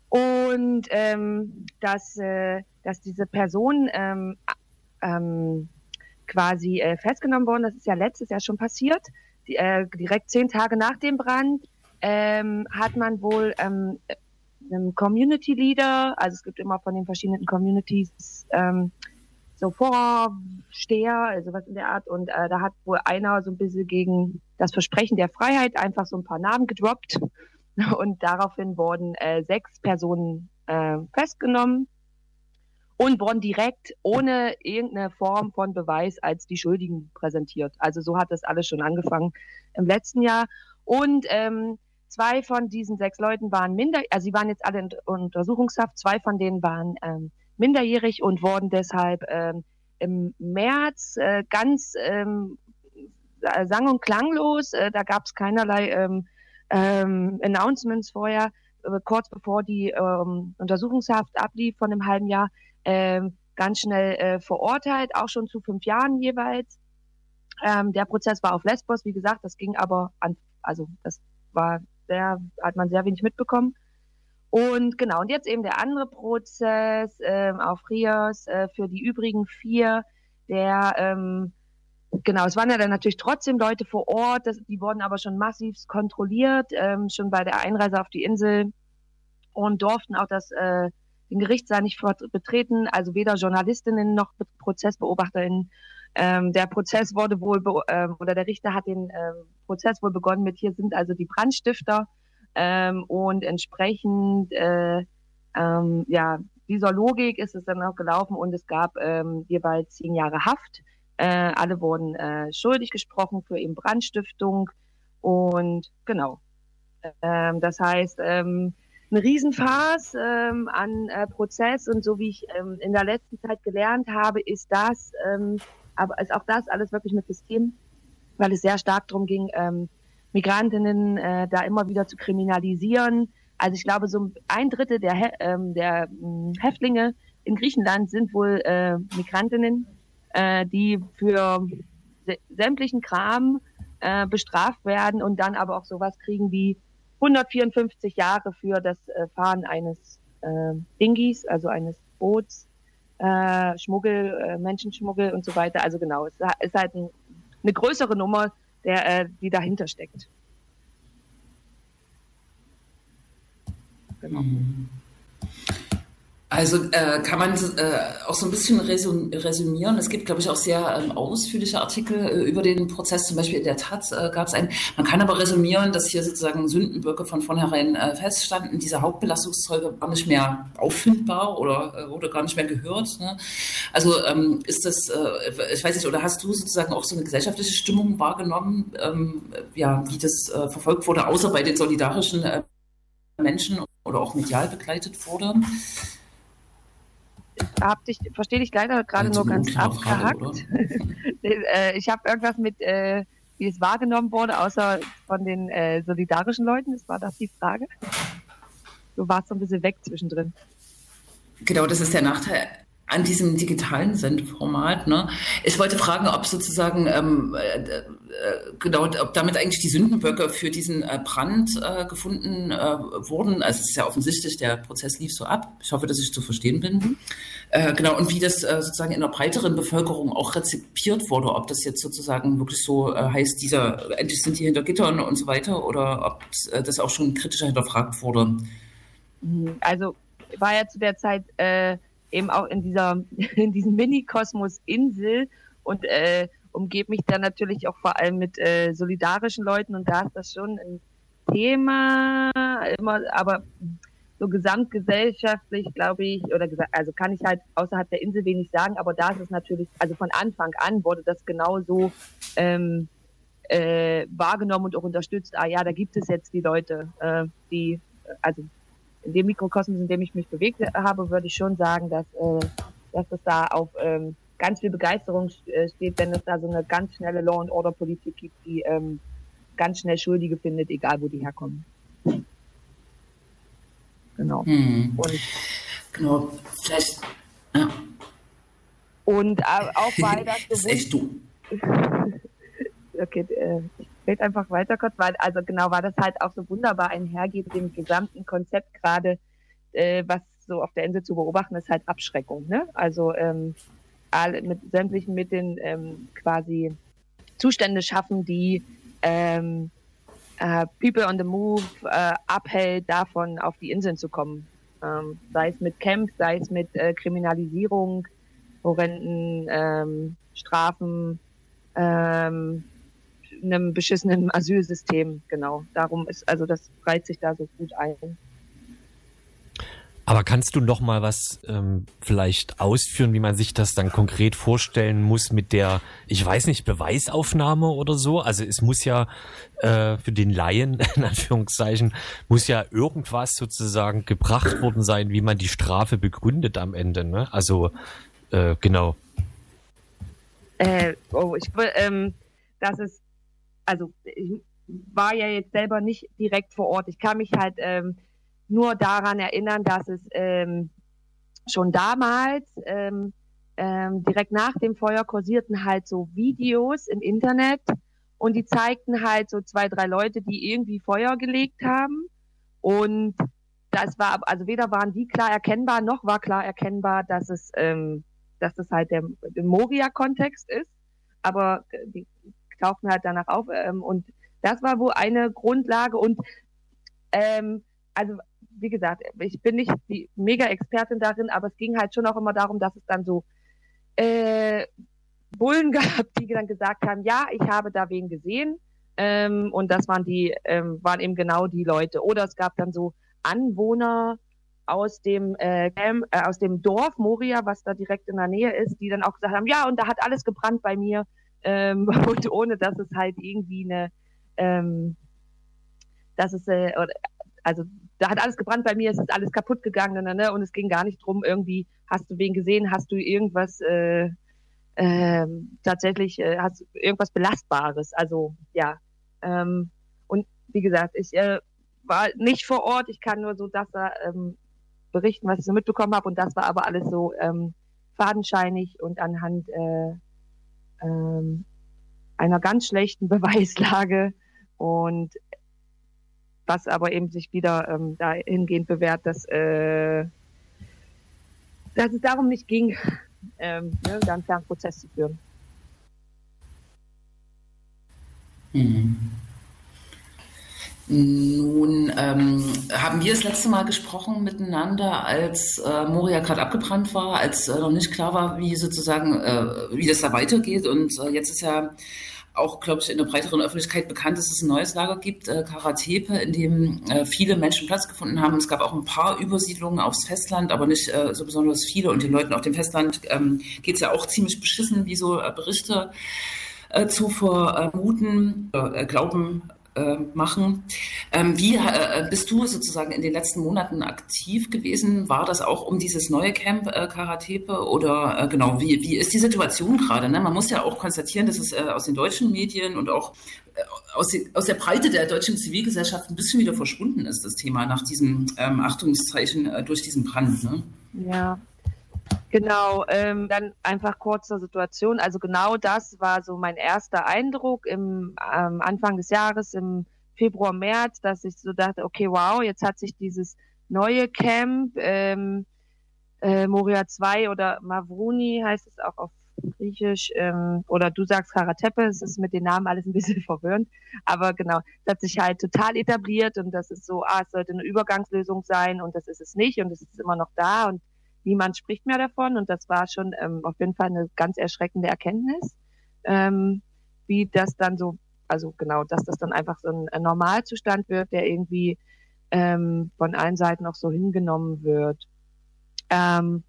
und ähm, dass, äh, dass diese Person ähm, ähm, quasi äh, festgenommen worden. Das ist ja letztes Jahr schon passiert. Die, äh, direkt zehn Tage nach dem Brand ähm, hat man wohl ähm, einem Community Leader, also es gibt immer von den verschiedenen Communities ähm, so Vorsteher, also was in der Art. Und äh, da hat wohl einer so ein bisschen gegen das Versprechen der Freiheit einfach so ein paar Namen gedroppt. Und daraufhin wurden äh, sechs Personen äh, festgenommen und wurden direkt ohne irgendeine Form von Beweis als die Schuldigen präsentiert. Also so hat das alles schon angefangen im letzten Jahr. Und ähm, zwei von diesen sechs Leuten waren minder, also sie waren jetzt alle in Untersuchungshaft, zwei von denen waren ähm, minderjährig und wurden deshalb ähm, im März äh, ganz ähm, sang- und klanglos, äh, da gab es keinerlei ähm, ähm, Announcements vorher, äh, kurz bevor die ähm, Untersuchungshaft ablief von einem halben Jahr, ähm, ganz schnell äh, verurteilt, auch schon zu fünf Jahren jeweils. Ähm, der Prozess war auf Lesbos, wie gesagt, das ging aber an, also das war sehr, hat man sehr wenig mitbekommen. Und genau, und jetzt eben der andere Prozess ähm, auf Rios äh, für die übrigen vier, der ähm, genau, es waren ja dann natürlich trotzdem Leute vor Ort, das, die wurden aber schon massiv kontrolliert, ähm, schon bei der Einreise auf die Insel und durften auch das äh, den Gerichtssaal nicht betreten, also weder Journalistinnen noch Prozessbeobachterinnen. Ähm, der Prozess wurde wohl, ähm, oder der Richter hat den ähm, Prozess wohl begonnen mit, hier sind also die Brandstifter ähm, und entsprechend, äh, ähm, ja, dieser Logik ist es dann auch gelaufen und es gab ähm, jeweils zehn Jahre Haft. Äh, alle wurden äh, schuldig gesprochen für eben Brandstiftung und genau. Das heißt, eine Riesenfarce ähm, an äh, Prozess und so wie ich ähm, in der letzten Zeit gelernt habe, ist das, ähm, aber ist auch das alles wirklich mit System weil es sehr stark darum ging, ähm, Migrantinnen äh, da immer wieder zu kriminalisieren. Also ich glaube, so ein Drittel der, He ähm, der äh, Häftlinge in Griechenland sind wohl äh, Migrantinnen, äh, die für sämtlichen Kram äh, bestraft werden und dann aber auch sowas kriegen wie 154 Jahre für das äh, Fahren eines äh, Dingis, also eines Boots, äh, Schmuggel, äh, Menschenschmuggel und so weiter. Also genau, es ist halt ein, eine größere Nummer, der, äh, die dahinter steckt. Genau. Mhm. Also äh, kann man äh, auch so ein bisschen resümieren. Es gibt, glaube ich, auch sehr ähm, ausführliche Artikel äh, über den Prozess. Zum Beispiel in der Taz äh, gab es einen. Man kann aber resümieren, dass hier sozusagen Sündenböcke von vornherein äh, feststanden. Diese Hauptbelastungszeuge war nicht mehr auffindbar oder äh, wurde gar nicht mehr gehört. Ne? Also ähm, ist das, äh, ich weiß nicht, oder hast du sozusagen auch so eine gesellschaftliche Stimmung wahrgenommen, ähm, ja, wie das äh, verfolgt wurde, außer bei den solidarischen äh, Menschen oder auch medial begleitet wurde? Hab dich, verstehe dich leider gerade nur ganz abgehackt. Äh, ich habe irgendwas mit, äh, wie es wahrgenommen wurde, außer von den äh, solidarischen Leuten. Das war das die Frage. Du warst so ein bisschen weg zwischendrin. Genau, das ist der Nachteil an diesem digitalen Sendformat. Ne? Ich wollte fragen, ob sozusagen ähm, äh, äh, genau, ob damit eigentlich die Sündenböcke für diesen äh, Brand äh, gefunden äh, wurden. Also es ist ja offensichtlich, der Prozess lief so ab. Ich hoffe, dass ich zu verstehen bin. Mhm. Äh, genau, und wie das sozusagen in der breiteren Bevölkerung auch rezipiert wurde, ob das jetzt sozusagen wirklich so heißt, dieser endlich sind die hinter Gittern und so weiter, oder ob das auch schon kritischer hinterfragt wurde. Mhm. Also war ja zu der Zeit äh, eben auch in dieser, in diesem Mini-Kosmos Insel und äh, umgebe mich dann natürlich auch vor allem mit äh, solidarischen Leuten und da ist das schon ein Thema, immer, aber so gesamtgesellschaftlich, glaube ich, oder also kann ich halt außerhalb der Insel wenig sagen, aber da ist es natürlich, also von Anfang an wurde das genauso ähm, äh, wahrgenommen und auch unterstützt. Ah ja, da gibt es jetzt die Leute, äh, die, also in dem Mikrokosmos, in dem ich mich bewegt habe, würde ich schon sagen, dass, äh, dass es da auf ähm, ganz viel Begeisterung äh, steht, wenn es da so eine ganz schnelle Law and Order Politik gibt, die ähm, ganz schnell Schuldige findet, egal wo die herkommen. Genau. Hm. Und, genau, vielleicht. Ja. Und auch weil das. du. okay, äh, red einfach weiter kurz, weil also genau war das halt auch so wunderbar einhergeht mit dem gesamten Konzept gerade, äh, was so auf der Insel zu beobachten ist, halt Abschreckung. Ne? Also ähm, alle, mit sämtlichen Mitteln ähm, quasi Zustände schaffen, die ähm, äh, People on the Move äh, abhält, davon auf die Inseln zu kommen. Ähm, sei es mit Camps, sei es mit äh, Kriminalisierung, horrenden ähm, Strafen, ähm, einem beschissenen Asylsystem, genau. Darum ist, also das reiht sich da so gut ein. Aber kannst du noch mal was ähm, vielleicht ausführen, wie man sich das dann konkret vorstellen muss mit der, ich weiß nicht, Beweisaufnahme oder so? Also es muss ja äh, für den Laien, in Anführungszeichen, muss ja irgendwas sozusagen gebracht worden sein, wie man die Strafe begründet am Ende. Ne? Also äh, genau. Äh, oh, ich ähm, das ist also ich war ja jetzt selber nicht direkt vor Ort. Ich kann mich halt ähm, nur daran erinnern, dass es ähm, schon damals ähm, ähm, direkt nach dem Feuer kursierten halt so Videos im Internet und die zeigten halt so zwei, drei Leute, die irgendwie Feuer gelegt haben und das war, also weder waren die klar erkennbar, noch war klar erkennbar, dass es, ähm, dass es halt der, der Moria-Kontext ist. Aber die tauchten halt danach auf. Ähm, und das war wohl eine Grundlage. Und ähm, also wie gesagt, ich bin nicht die Mega-Expertin darin, aber es ging halt schon auch immer darum, dass es dann so äh, Bullen gab, die dann gesagt haben, ja, ich habe da wen gesehen. Ähm, und das waren die, ähm, waren eben genau die Leute. Oder es gab dann so Anwohner aus dem äh, äh, aus dem Dorf Moria, was da direkt in der Nähe ist, die dann auch gesagt haben, ja, und da hat alles gebrannt bei mir ähm, und ohne dass es halt irgendwie eine, ähm, dass es, äh, also da hat alles gebrannt bei mir, es ist alles kaputt gegangen ne, ne, und es ging gar nicht drum, irgendwie, hast du wen gesehen, hast du irgendwas äh, ähm, tatsächlich äh, hast irgendwas Belastbares. Also ja. Ähm, und wie gesagt, ich äh, war nicht vor Ort. Ich kann nur so das da ähm, berichten, was ich so mitbekommen habe. Und das war aber alles so ähm, fadenscheinig und anhand äh, ähm, einer ganz schlechten Beweislage und was aber eben sich wieder ähm, dahingehend bewährt, dass, äh, dass es darum nicht ging, ähm, ne, da einen fairen Prozess zu führen. Mhm. Nun ähm, haben wir das letzte Mal gesprochen miteinander, als äh, Moria gerade abgebrannt war, als äh, noch nicht klar war, wie sozusagen, äh, wie das da weitergeht. Und äh, jetzt ist ja auch, glaube ich, in der breiteren Öffentlichkeit bekannt, dass es ein neues Lager gibt, äh, Karatepe, in dem äh, viele Menschen Platz gefunden haben. Es gab auch ein paar Übersiedlungen aufs Festland, aber nicht äh, so besonders viele. Und den Leuten auf dem Festland ähm, geht es ja auch ziemlich beschissen, wie so Berichte äh, zu vermuten, äh, glauben äh, machen. Ähm, wie äh, bist du sozusagen in den letzten Monaten aktiv gewesen? War das auch um dieses neue Camp äh, Karatepe oder äh, genau, wie, wie ist die Situation gerade? Ne? Man muss ja auch konstatieren, dass es äh, aus den deutschen Medien und auch äh, aus, die, aus, der Breite der deutschen Zivilgesellschaft ein bisschen wieder verschwunden ist, das Thema nach diesem ähm, Achtungszeichen durch diesen Brand. Ne? Ja, Genau, ähm, dann einfach kurz zur Situation. Also genau das war so mein erster Eindruck im ähm, Anfang des Jahres, im Februar, März, dass ich so dachte, okay, wow, jetzt hat sich dieses neue Camp, ähm, äh, Moria 2 oder Mavruni heißt es auch auf Griechisch, ähm, oder du sagst Karatepe, es ist mit den Namen alles ein bisschen verwirrend, aber genau, das hat sich halt total etabliert und das ist so, ah, es sollte eine Übergangslösung sein und das ist es nicht und es ist immer noch da und niemand spricht mehr davon und das war schon ähm, auf jeden Fall eine ganz erschreckende Erkenntnis, ähm, wie das dann so, also genau, dass das dann einfach so ein, Normalzustand wird, der irgendwie ähm, von allen Seiten auch so hingenommen wird. Ähm,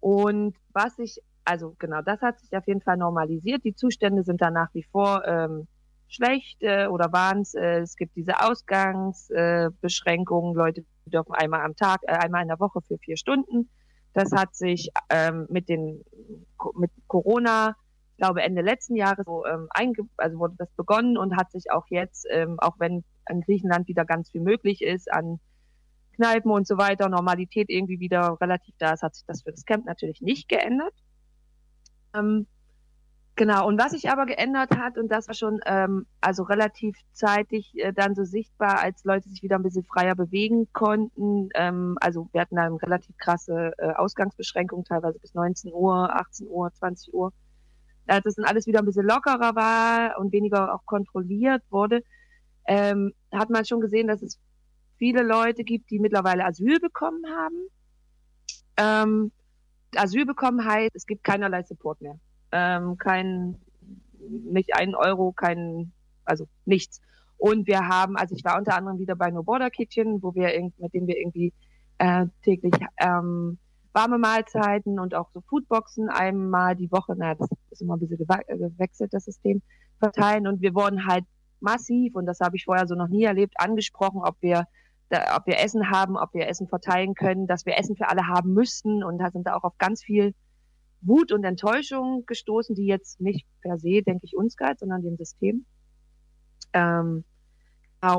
und was ich, also genau, das hat sich auf jeden Fall normalisiert. Die Zustände sind da nach wie vor ähm, schlecht äh, oder waren es. Äh, es gibt diese Ausgangsbeschränkungen. Äh, Leute dürfen einmal am Tag, äh, einmal in der Woche für vier Stunden das hat sich ähm, mit den mit Corona, glaube Ende letzten Jahres, so, ähm, einge also wurde das begonnen und hat sich auch jetzt, ähm, auch wenn in Griechenland wieder ganz viel möglich ist an Kneipen und so weiter, Normalität irgendwie wieder relativ da ist, hat sich das für das Camp natürlich nicht geändert. Ähm, Genau, und was sich aber geändert hat, und das war schon ähm, also relativ zeitig äh, dann so sichtbar, als Leute sich wieder ein bisschen freier bewegen konnten. Ähm, also wir hatten dann relativ krasse äh, Ausgangsbeschränkungen, teilweise bis 19 Uhr, 18 Uhr, 20 Uhr. Als das dann alles wieder ein bisschen lockerer war und weniger auch kontrolliert wurde, ähm, hat man schon gesehen, dass es viele Leute gibt, die mittlerweile Asyl bekommen haben. Ähm, Asyl bekommen heißt, es gibt keinerlei Support mehr ähm, kein, nicht einen Euro, kein, also nichts. Und wir haben, also ich war unter anderem wieder bei No Border Kitchen, wo wir mit dem wir irgendwie äh, täglich ähm, warme Mahlzeiten und auch so Foodboxen einmal die Woche, naja, das ist immer ein bisschen äh, gewechselt, das System, verteilen. Und wir wurden halt massiv, und das habe ich vorher so noch nie erlebt, angesprochen, ob wir da, ob wir Essen haben, ob wir Essen verteilen können, dass wir Essen für alle haben müssten. Und da sind da auch auf ganz viel Wut und Enttäuschung gestoßen, die jetzt nicht per se, denke ich, uns galt, sondern dem System. Ähm,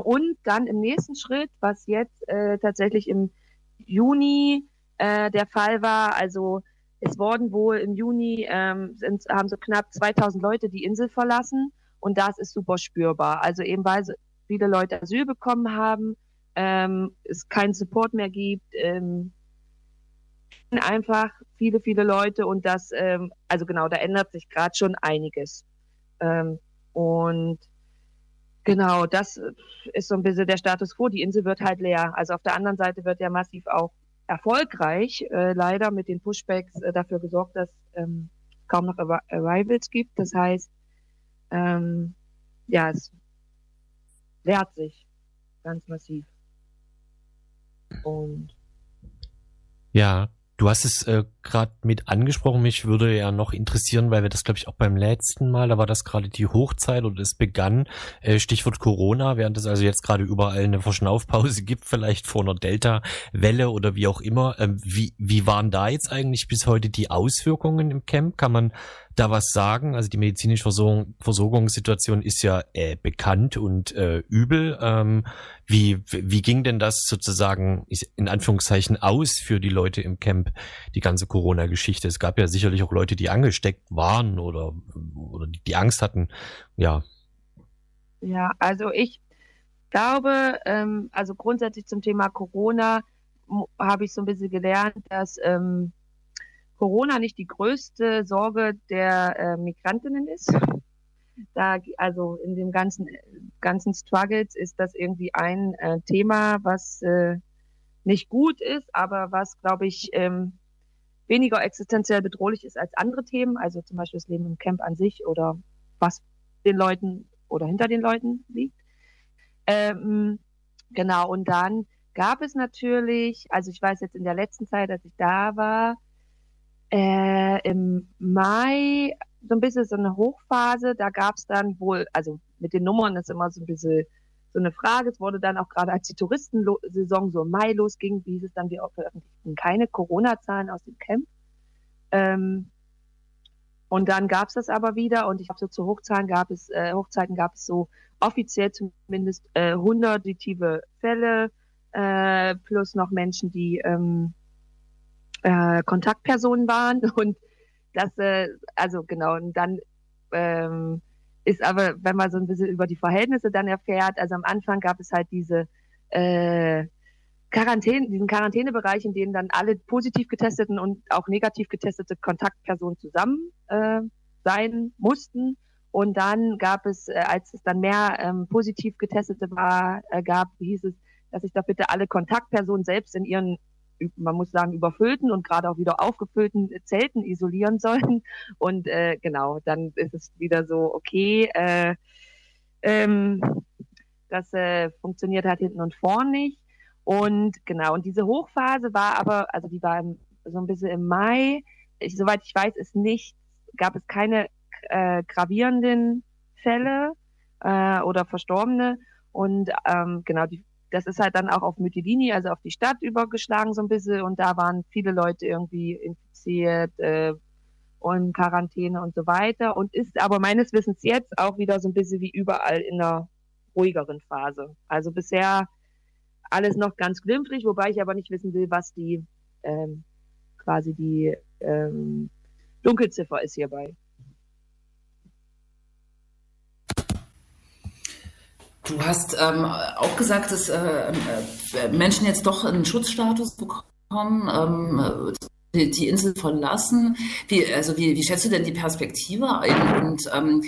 und dann im nächsten Schritt, was jetzt äh, tatsächlich im Juni äh, der Fall war, also es wurden wohl im Juni, ähm, sind, haben so knapp 2000 Leute die Insel verlassen und das ist super spürbar. Also eben weil viele Leute Asyl bekommen haben, ähm, es keinen Support mehr gibt, ähm, einfach viele, viele Leute und das, ähm, also genau, da ändert sich gerade schon einiges. Ähm, und genau, das ist so ein bisschen der Status quo. Die Insel wird halt leer. Also auf der anderen Seite wird ja massiv auch erfolgreich äh, leider mit den Pushbacks äh, dafür gesorgt, dass ähm, kaum noch Arrivals gibt. Das heißt, ähm, ja, es wehrt sich ganz massiv. Und ja, Du hast es äh, gerade mit angesprochen. Mich würde ja noch interessieren, weil wir das, glaube ich, auch beim letzten Mal, da war das gerade die Hochzeit oder es begann, äh, Stichwort Corona, während es also jetzt gerade überall eine Verschnaufpause gibt, vielleicht vor einer Delta-Welle oder wie auch immer. Ähm, wie, wie waren da jetzt eigentlich bis heute die Auswirkungen im Camp? Kann man da was sagen? Also die medizinische Versorgung, Versorgungssituation ist ja äh, bekannt und äh, übel. Ähm, wie, wie ging denn das sozusagen in Anführungszeichen aus für die Leute im Camp, die ganze Corona-Geschichte? Es gab ja sicherlich auch Leute, die angesteckt waren oder, oder die, Angst hatten. Ja. Ja, also ich glaube, ähm, also grundsätzlich zum Thema Corona habe ich so ein bisschen gelernt, dass ähm, Corona nicht die größte Sorge der äh, Migrantinnen ist. Da, also in dem ganzen, ganzen Struggles ist das irgendwie ein äh, Thema, was äh, nicht gut ist, aber was, glaube ich, ähm, weniger existenziell bedrohlich ist als andere Themen, also zum Beispiel das Leben im Camp an sich oder was den Leuten oder hinter den Leuten liegt. Ähm, genau, und dann gab es natürlich, also ich weiß jetzt in der letzten Zeit, als ich da war, äh, im Mai so ein bisschen so eine Hochphase. Da gab es dann wohl, also mit den Nummern ist immer so ein bisschen so eine Frage. Es wurde dann auch gerade als die Touristensaison so im Mai losging, wie hieß es dann, wir veröffentlichten keine Corona-Zahlen aus dem Camp. Ähm, und dann gab es das aber wieder und ich habe so zu Hochzahlen gab es, äh, Hochzeiten gab es so offiziell zumindest äh, hundertitive Fälle äh, plus noch Menschen, die ähm, äh, Kontaktpersonen waren und das, äh, also genau, und dann ähm, ist aber, wenn man so ein bisschen über die Verhältnisse dann erfährt, also am Anfang gab es halt diese äh, Quarantäne, diesen Quarantänebereich, in dem dann alle positiv getesteten und auch negativ getestete Kontaktpersonen zusammen äh, sein mussten. Und dann gab es, äh, als es dann mehr ähm, positiv getestete war, äh, gab, hieß es, dass sich da bitte alle Kontaktpersonen selbst in ihren man muss sagen, überfüllten und gerade auch wieder aufgefüllten Zelten isolieren sollen. Und äh, genau, dann ist es wieder so, okay, äh, ähm, das äh, funktioniert halt hinten und vorn nicht. Und genau, und diese Hochphase war aber, also die war im, so ein bisschen im Mai. Ich, soweit ich weiß, ist nicht, gab es keine äh, gravierenden Fälle äh, oder Verstorbene. Und ähm, genau, die das ist halt dann auch auf Mytilini, also auf die Stadt übergeschlagen so ein bisschen und da waren viele Leute irgendwie infiziert äh, und Quarantäne und so weiter und ist aber meines Wissens jetzt auch wieder so ein bisschen wie überall in einer ruhigeren Phase. Also bisher alles noch ganz glimpflich, wobei ich aber nicht wissen will, was die ähm, quasi die ähm, Dunkelziffer ist hierbei. Du hast ähm, auch gesagt, dass äh, äh, Menschen jetzt doch einen Schutzstatus bekommen, ähm, die, die, Insel verlassen. Wie, also wie, wie schätzt du denn die Perspektive ein? Und ähm,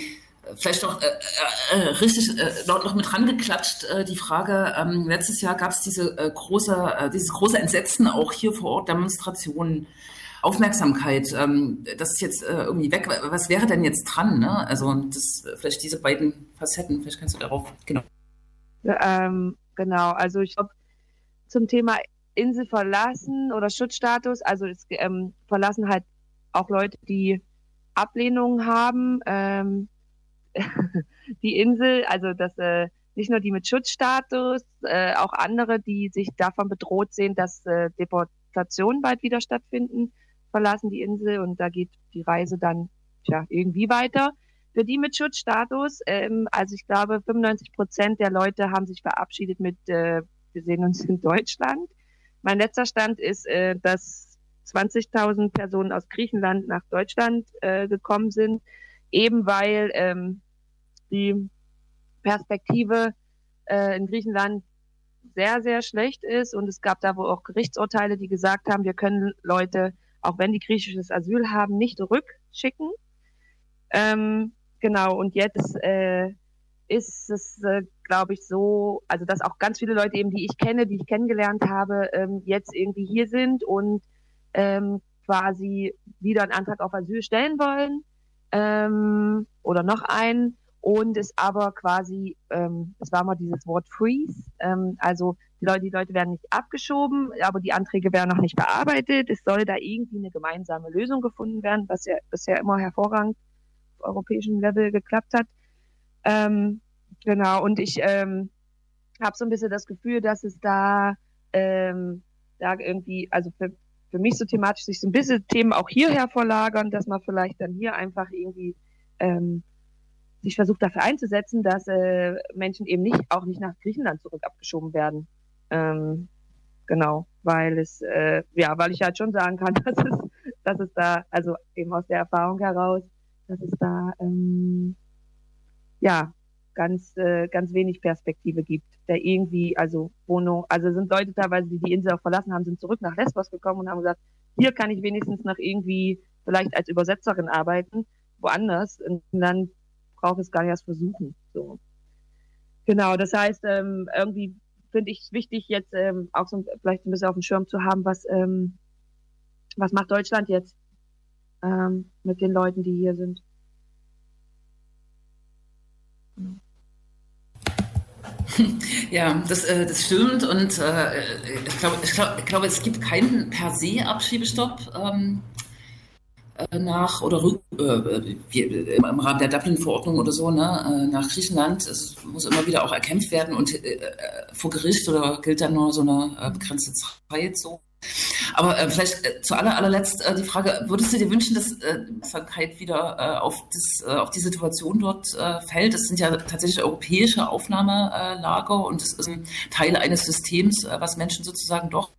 vielleicht noch äh, äh, äh richtig äh, noch, noch mit rangeklatscht die Frage, ähm, letztes Jahr gab es diese große, dieses große Entsetzen auch hier vor Ort, Demonstrationen. Aufmerksamkeit, ähm, das ist jetzt äh, irgendwie weg. Was wäre denn jetzt dran? Ne? Also das, vielleicht diese beiden Facetten, vielleicht kannst du darauf, genau. Ähm, genau, also ich glaube, zum Thema Insel verlassen oder Schutzstatus, also es ähm, verlassen halt auch Leute, die Ablehnungen haben. Ähm, die Insel, also das äh, nicht nur die mit Schutzstatus, äh, auch andere, die sich davon bedroht sehen, dass äh, Deportationen bald wieder stattfinden verlassen die Insel und da geht die Reise dann tja, irgendwie weiter. Für die mit Schutzstatus, ähm, also ich glaube, 95 Prozent der Leute haben sich verabschiedet mit, äh, wir sehen uns in Deutschland. Mein letzter Stand ist, äh, dass 20.000 Personen aus Griechenland nach Deutschland äh, gekommen sind, eben weil ähm, die Perspektive äh, in Griechenland sehr, sehr schlecht ist. Und es gab da wohl auch Gerichtsurteile, die gesagt haben, wir können Leute auch wenn die griechisches Asyl haben, nicht rückschicken. Ähm, genau, und jetzt äh, ist es, äh, glaube ich, so, also dass auch ganz viele Leute eben, die ich kenne, die ich kennengelernt habe, ähm, jetzt irgendwie hier sind und ähm, quasi wieder einen Antrag auf Asyl stellen wollen ähm, oder noch einen und es aber quasi, ähm, war mal dieses Wort Freeze, ähm, also die Leute, die Leute werden nicht abgeschoben, aber die Anträge werden noch nicht bearbeitet. Es soll da irgendwie eine gemeinsame Lösung gefunden werden, was ja bisher immer hervorragend auf europäischem Level geklappt hat. Ähm, genau, und ich ähm, habe so ein bisschen das Gefühl, dass es da, ähm, da irgendwie, also für, für mich so thematisch sich so ein bisschen Themen auch hierher verlagern, dass man vielleicht dann hier einfach irgendwie ähm, sich versucht dafür einzusetzen, dass äh, Menschen eben nicht auch nicht nach Griechenland zurück abgeschoben werden. Ähm, genau, weil es äh, ja, weil ich halt schon sagen kann, dass es, dass es da, also eben aus der Erfahrung heraus, dass es da ähm, ja ganz äh, ganz wenig Perspektive gibt, der irgendwie also Wohnung, also sind Leute teilweise, die die Insel auch verlassen haben, sind zurück nach Lesbos gekommen und haben gesagt, hier kann ich wenigstens noch irgendwie vielleicht als Übersetzerin arbeiten, woanders und dann braucht es gar nicht erst versuchen. So. Genau, das heißt, ähm, irgendwie finde ich es wichtig, jetzt ähm, auch so vielleicht ein bisschen auf dem Schirm zu haben, was, ähm, was macht Deutschland jetzt ähm, mit den Leuten, die hier sind. Ja, das, äh, das stimmt und äh, ich glaube, ich glaube, ich glaube, es gibt keinen per se Abschiebestopp. Ähm, äh, nach oder äh, im Rahmen der Dublin-Verordnung oder so ne, äh, nach Griechenland. Es muss immer wieder auch erkämpft werden und äh, vor Gericht oder gilt dann nur so eine äh, begrenzte Zeit so. Aber äh, vielleicht äh, zu aller, allerletzt äh, die Frage, würdest du dir wünschen, dass äh, Krankheit wieder äh, auf, das, äh, auf die Situation dort äh, fällt? Das sind ja tatsächlich europäische Aufnahmelager und es ist ein Teil eines Systems, äh, was Menschen sozusagen doch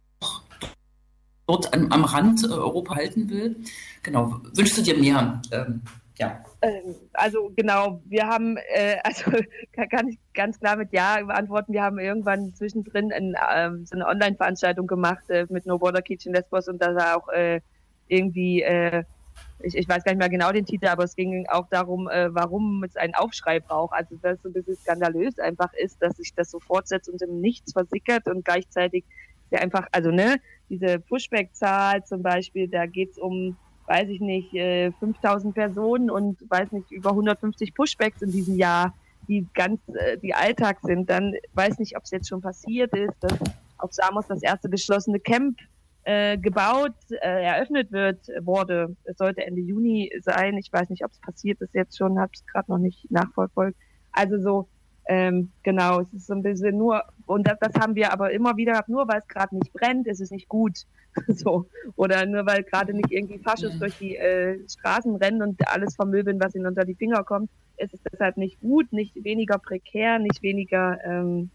dort am, am Rand äh, Europa halten will. Genau. Wünschst du dir mehr? Ähm, ja. Ähm, also genau, wir haben, äh, also kann ich ganz klar mit Ja beantworten. Wir haben irgendwann zwischendrin ein, ähm, so eine Online-Veranstaltung gemacht äh, mit No Border Kitchen Lesbos und da war auch äh, irgendwie, äh, ich, ich weiß gar nicht mehr genau den Titel, aber es ging auch darum, äh, warum es einen Aufschrei braucht. Also dass es so ein bisschen skandalös einfach ist, dass sich das so fortsetzt und im Nichts versickert und gleichzeitig der einfach, also ne, diese Pushback-Zahl zum Beispiel, da geht's um, weiß ich nicht, äh, 5000 Personen und weiß nicht, über 150 Pushbacks in diesem Jahr, die ganz, äh, die Alltag sind. Dann weiß nicht, ob es jetzt schon passiert ist, dass auf Samos das erste geschlossene Camp äh, gebaut, äh, eröffnet wird, wurde. Es sollte Ende Juni sein. Ich weiß nicht, ob es passiert ist jetzt schon, habe es gerade noch nicht nachverfolgt. Also so, ähm, genau, es ist so ein bisschen nur, und das, das haben wir aber immer wieder, nur weil es gerade nicht brennt, ist es nicht gut. so. Oder nur weil gerade nicht irgendwie Faschos ja. durch die äh, Straßen rennen und alles vermöbeln, was ihnen unter die Finger kommt, ist es deshalb nicht gut, nicht weniger prekär, nicht weniger ähm,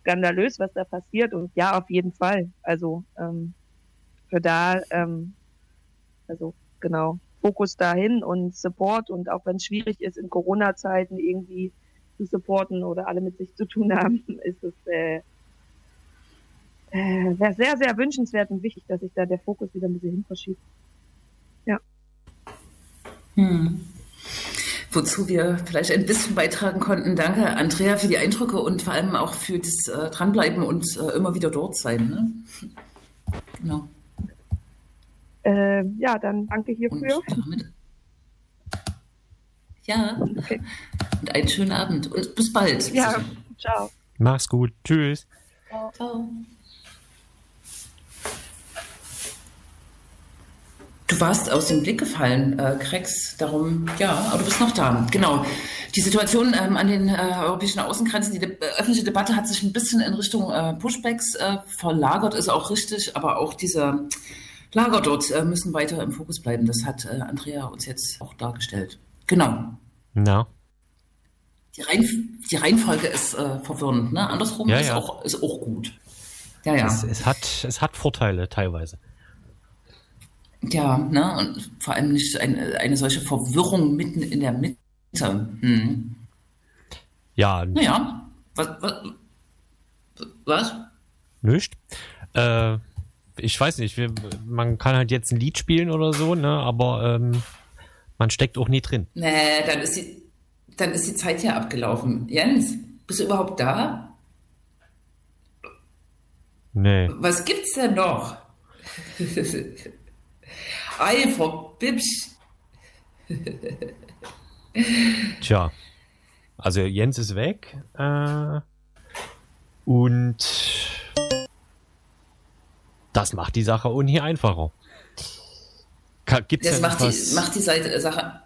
skandalös, was da passiert. Und ja, auf jeden Fall. Also ähm, für da, ähm, also genau, Fokus dahin und Support und auch wenn es schwierig ist in Corona-Zeiten irgendwie zu supporten oder alle mit sich zu tun haben, ist es äh, äh, wäre sehr, sehr wünschenswert und wichtig, dass sich da der Fokus wieder ein bisschen hin verschiebt. Ja. Hm. Wozu wir vielleicht ein bisschen beitragen konnten. Danke, Andrea, für die Eindrücke und vor allem auch für das äh, Dranbleiben und äh, immer wieder dort sein. Ne? Genau. Äh, ja, dann danke hierfür. Und damit ja. Okay. Und einen schönen Abend und bis bald. Ja, ciao. Mach's gut. Tschüss. Ciao. Du warst aus dem Blick gefallen, äh, Krex. Darum, ja, aber du bist noch da. Genau. Die Situation ähm, an den äh, europäischen Außengrenzen, die De äh, öffentliche Debatte hat sich ein bisschen in Richtung äh, Pushbacks äh, verlagert, ist auch richtig, aber auch diese Lager dort äh, müssen weiter im Fokus bleiben. Das hat Andrea uns jetzt auch dargestellt. Genau. Na. Die, Rein, die Reihenfolge ist äh, verwirrend, ne? Andersrum ja, ist, ja. Auch, ist auch gut. Ja, ja. Es, es, hat, es hat Vorteile teilweise. Ja, ne? Und vor allem nicht eine, eine solche Verwirrung mitten in der Mitte. Hm. Ja. Naja. Was? Was? was? Nicht. Äh, ich weiß nicht, wir, man kann halt jetzt ein Lied spielen oder so, ne? Aber ähm, man steckt auch nie drin. Nee, dann ist die, dann ist die Zeit ja abgelaufen. Jens, bist du überhaupt da? Nee. Was gibt's denn noch? Eifer, Bibsch. Tja. Also Jens ist weg. Äh, und das macht die Sache ohnehin einfacher. Gibt es macht die, macht die Seite, Sache.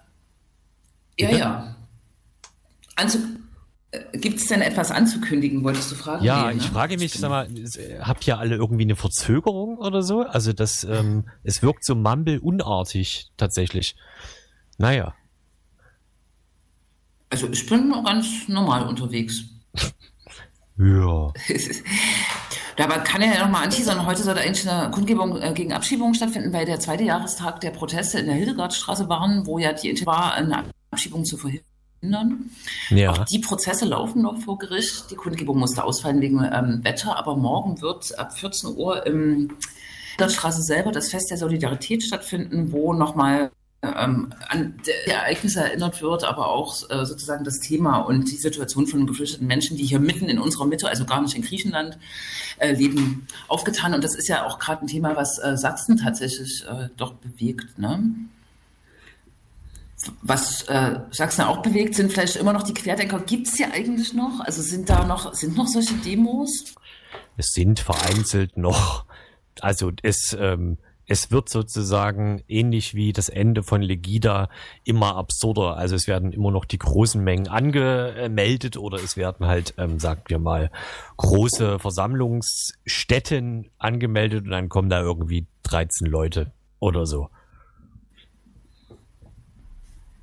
Ja, Bitte? ja. Anzu äh, Gibt es denn etwas anzukündigen, wolltest du fragen? Ja, nee, ich ne? frage mich, sag mal, habt ihr alle irgendwie eine Verzögerung oder so? Also das, ähm, es wirkt so Mumble-unartig tatsächlich. Naja. Also ich bin noch ganz normal unterwegs. Ja. Dabei kann er ja nochmal anteasern. Heute soll eigentlich eine Kundgebung äh, gegen Abschiebungen stattfinden, weil der zweite Jahrestag der Proteste in der Hildegardstraße waren, wo ja die Idee war, eine Abschiebung zu verhindern. Ja. Auch die Prozesse laufen noch vor Gericht. Die Kundgebung musste ausfallen wegen ähm, Wetter, aber morgen wird ab 14 Uhr im der Straße selber das Fest der Solidarität stattfinden, wo nochmal ähm, an Ereignisse erinnert wird, aber auch äh, sozusagen das Thema und die Situation von geflüchteten Menschen, die hier mitten in unserer Mitte, also gar nicht in Griechenland, äh, leben, aufgetan. Und das ist ja auch gerade ein Thema, was äh, Sachsen tatsächlich äh, doch bewegt. Ne? Was äh, Sachsen auch bewegt, sind vielleicht immer noch die Querdenker. Gibt es ja eigentlich noch? Also sind da noch, sind noch solche Demos? Es sind vereinzelt noch. Also es ähm, es wird sozusagen ähnlich wie das Ende von Legida immer absurder. Also es werden immer noch die großen Mengen angemeldet oder es werden halt, ähm, sagen wir mal, große Versammlungsstätten angemeldet und dann kommen da irgendwie 13 Leute oder so.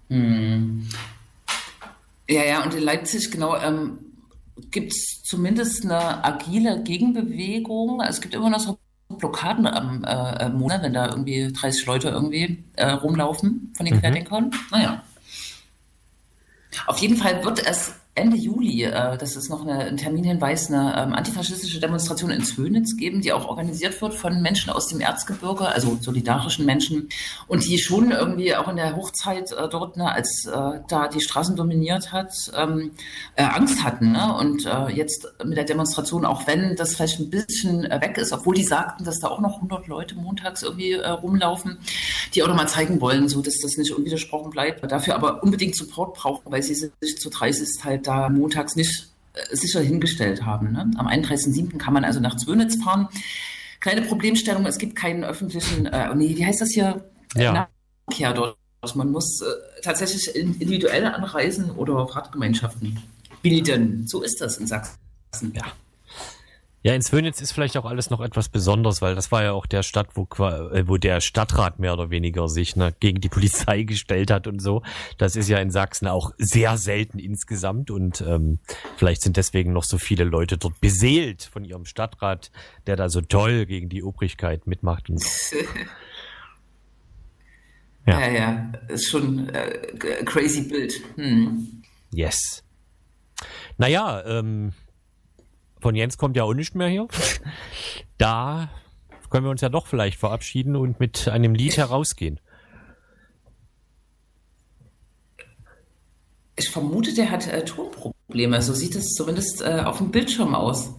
Hm. Ja, ja, und in Leipzig, genau, ähm, gibt es zumindest eine agile Gegenbewegung. Es gibt immer noch so Blockaden am äh, Monat, wenn da irgendwie 30 Leute irgendwie äh, rumlaufen von den mhm. Querdenkern. Naja. Auf jeden Fall wird es Ende Juli, äh, das ist noch eine, ein Terminhinweis, eine ähm, antifaschistische Demonstration in Zwönitz geben, die auch organisiert wird von Menschen aus dem Erzgebirge, also solidarischen Menschen und die schon irgendwie auch in der Hochzeit äh, dort, ne, als äh, da die Straßen dominiert hat, ähm, äh, Angst hatten. Ne? Und äh, jetzt mit der Demonstration, auch wenn das vielleicht ein bisschen äh, weg ist, obwohl die sagten, dass da auch noch 100 Leute montags irgendwie äh, rumlaufen, die auch nochmal zeigen wollen, so dass das nicht unwidersprochen bleibt, dafür aber unbedingt Support brauchen, weil sie sich zu 30 halt da montags nicht äh, sicher hingestellt haben. Ne? Am 31.07. kann man also nach Zwönitz fahren. Kleine Problemstellung, es gibt keinen öffentlichen, äh, nee, wie heißt das hier? Ja. Nahverkehr dort. Also man muss äh, tatsächlich individuell anreisen oder Fahrtgemeinschaften bilden. So ist das in Sachsen. Ja. Ja, in Svönitz ist vielleicht auch alles noch etwas Besonderes, weil das war ja auch der Stadt, wo, äh, wo der Stadtrat mehr oder weniger sich ne, gegen die Polizei gestellt hat und so. Das ist ja in Sachsen auch sehr selten insgesamt und ähm, vielleicht sind deswegen noch so viele Leute dort beseelt von ihrem Stadtrat, der da so toll gegen die Obrigkeit mitmacht. Und ja. ja, ja, ist schon äh, crazy Bild. Hm. Yes. Naja, ähm, von Jens kommt ja auch nicht mehr hier. Da können wir uns ja doch vielleicht verabschieden und mit einem Lied herausgehen. Ich vermute, der hat äh, Tonprobleme. So sieht es zumindest äh, auf dem Bildschirm aus.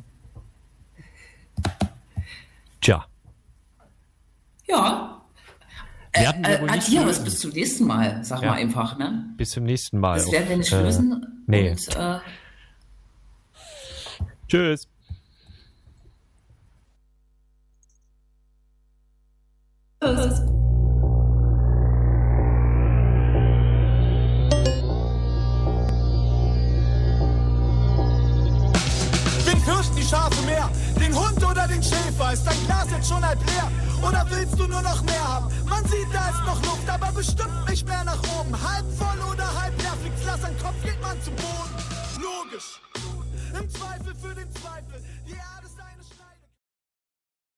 Tja. Ja. Werden wir äh, Adios, bis zum nächsten Mal, sag ja. mal einfach. Ne? Bis zum nächsten Mal. Das werden wir nicht lösen. Äh, nee. Und, äh, Tschüss. Tschüss. Fürchten die Schafe mehr? Den Hund oder den Schäfer? Ist dein Glas jetzt schon halb leer? Oder willst du nur noch mehr haben? Man sieht, da ist noch Luft, aber bestimmt nicht mehr nach oben. Halb voll oder halb leer, fliegt's Lass, ein Kopf geht man zu Boden. Logisch. Im Zweifel für den Zweifel.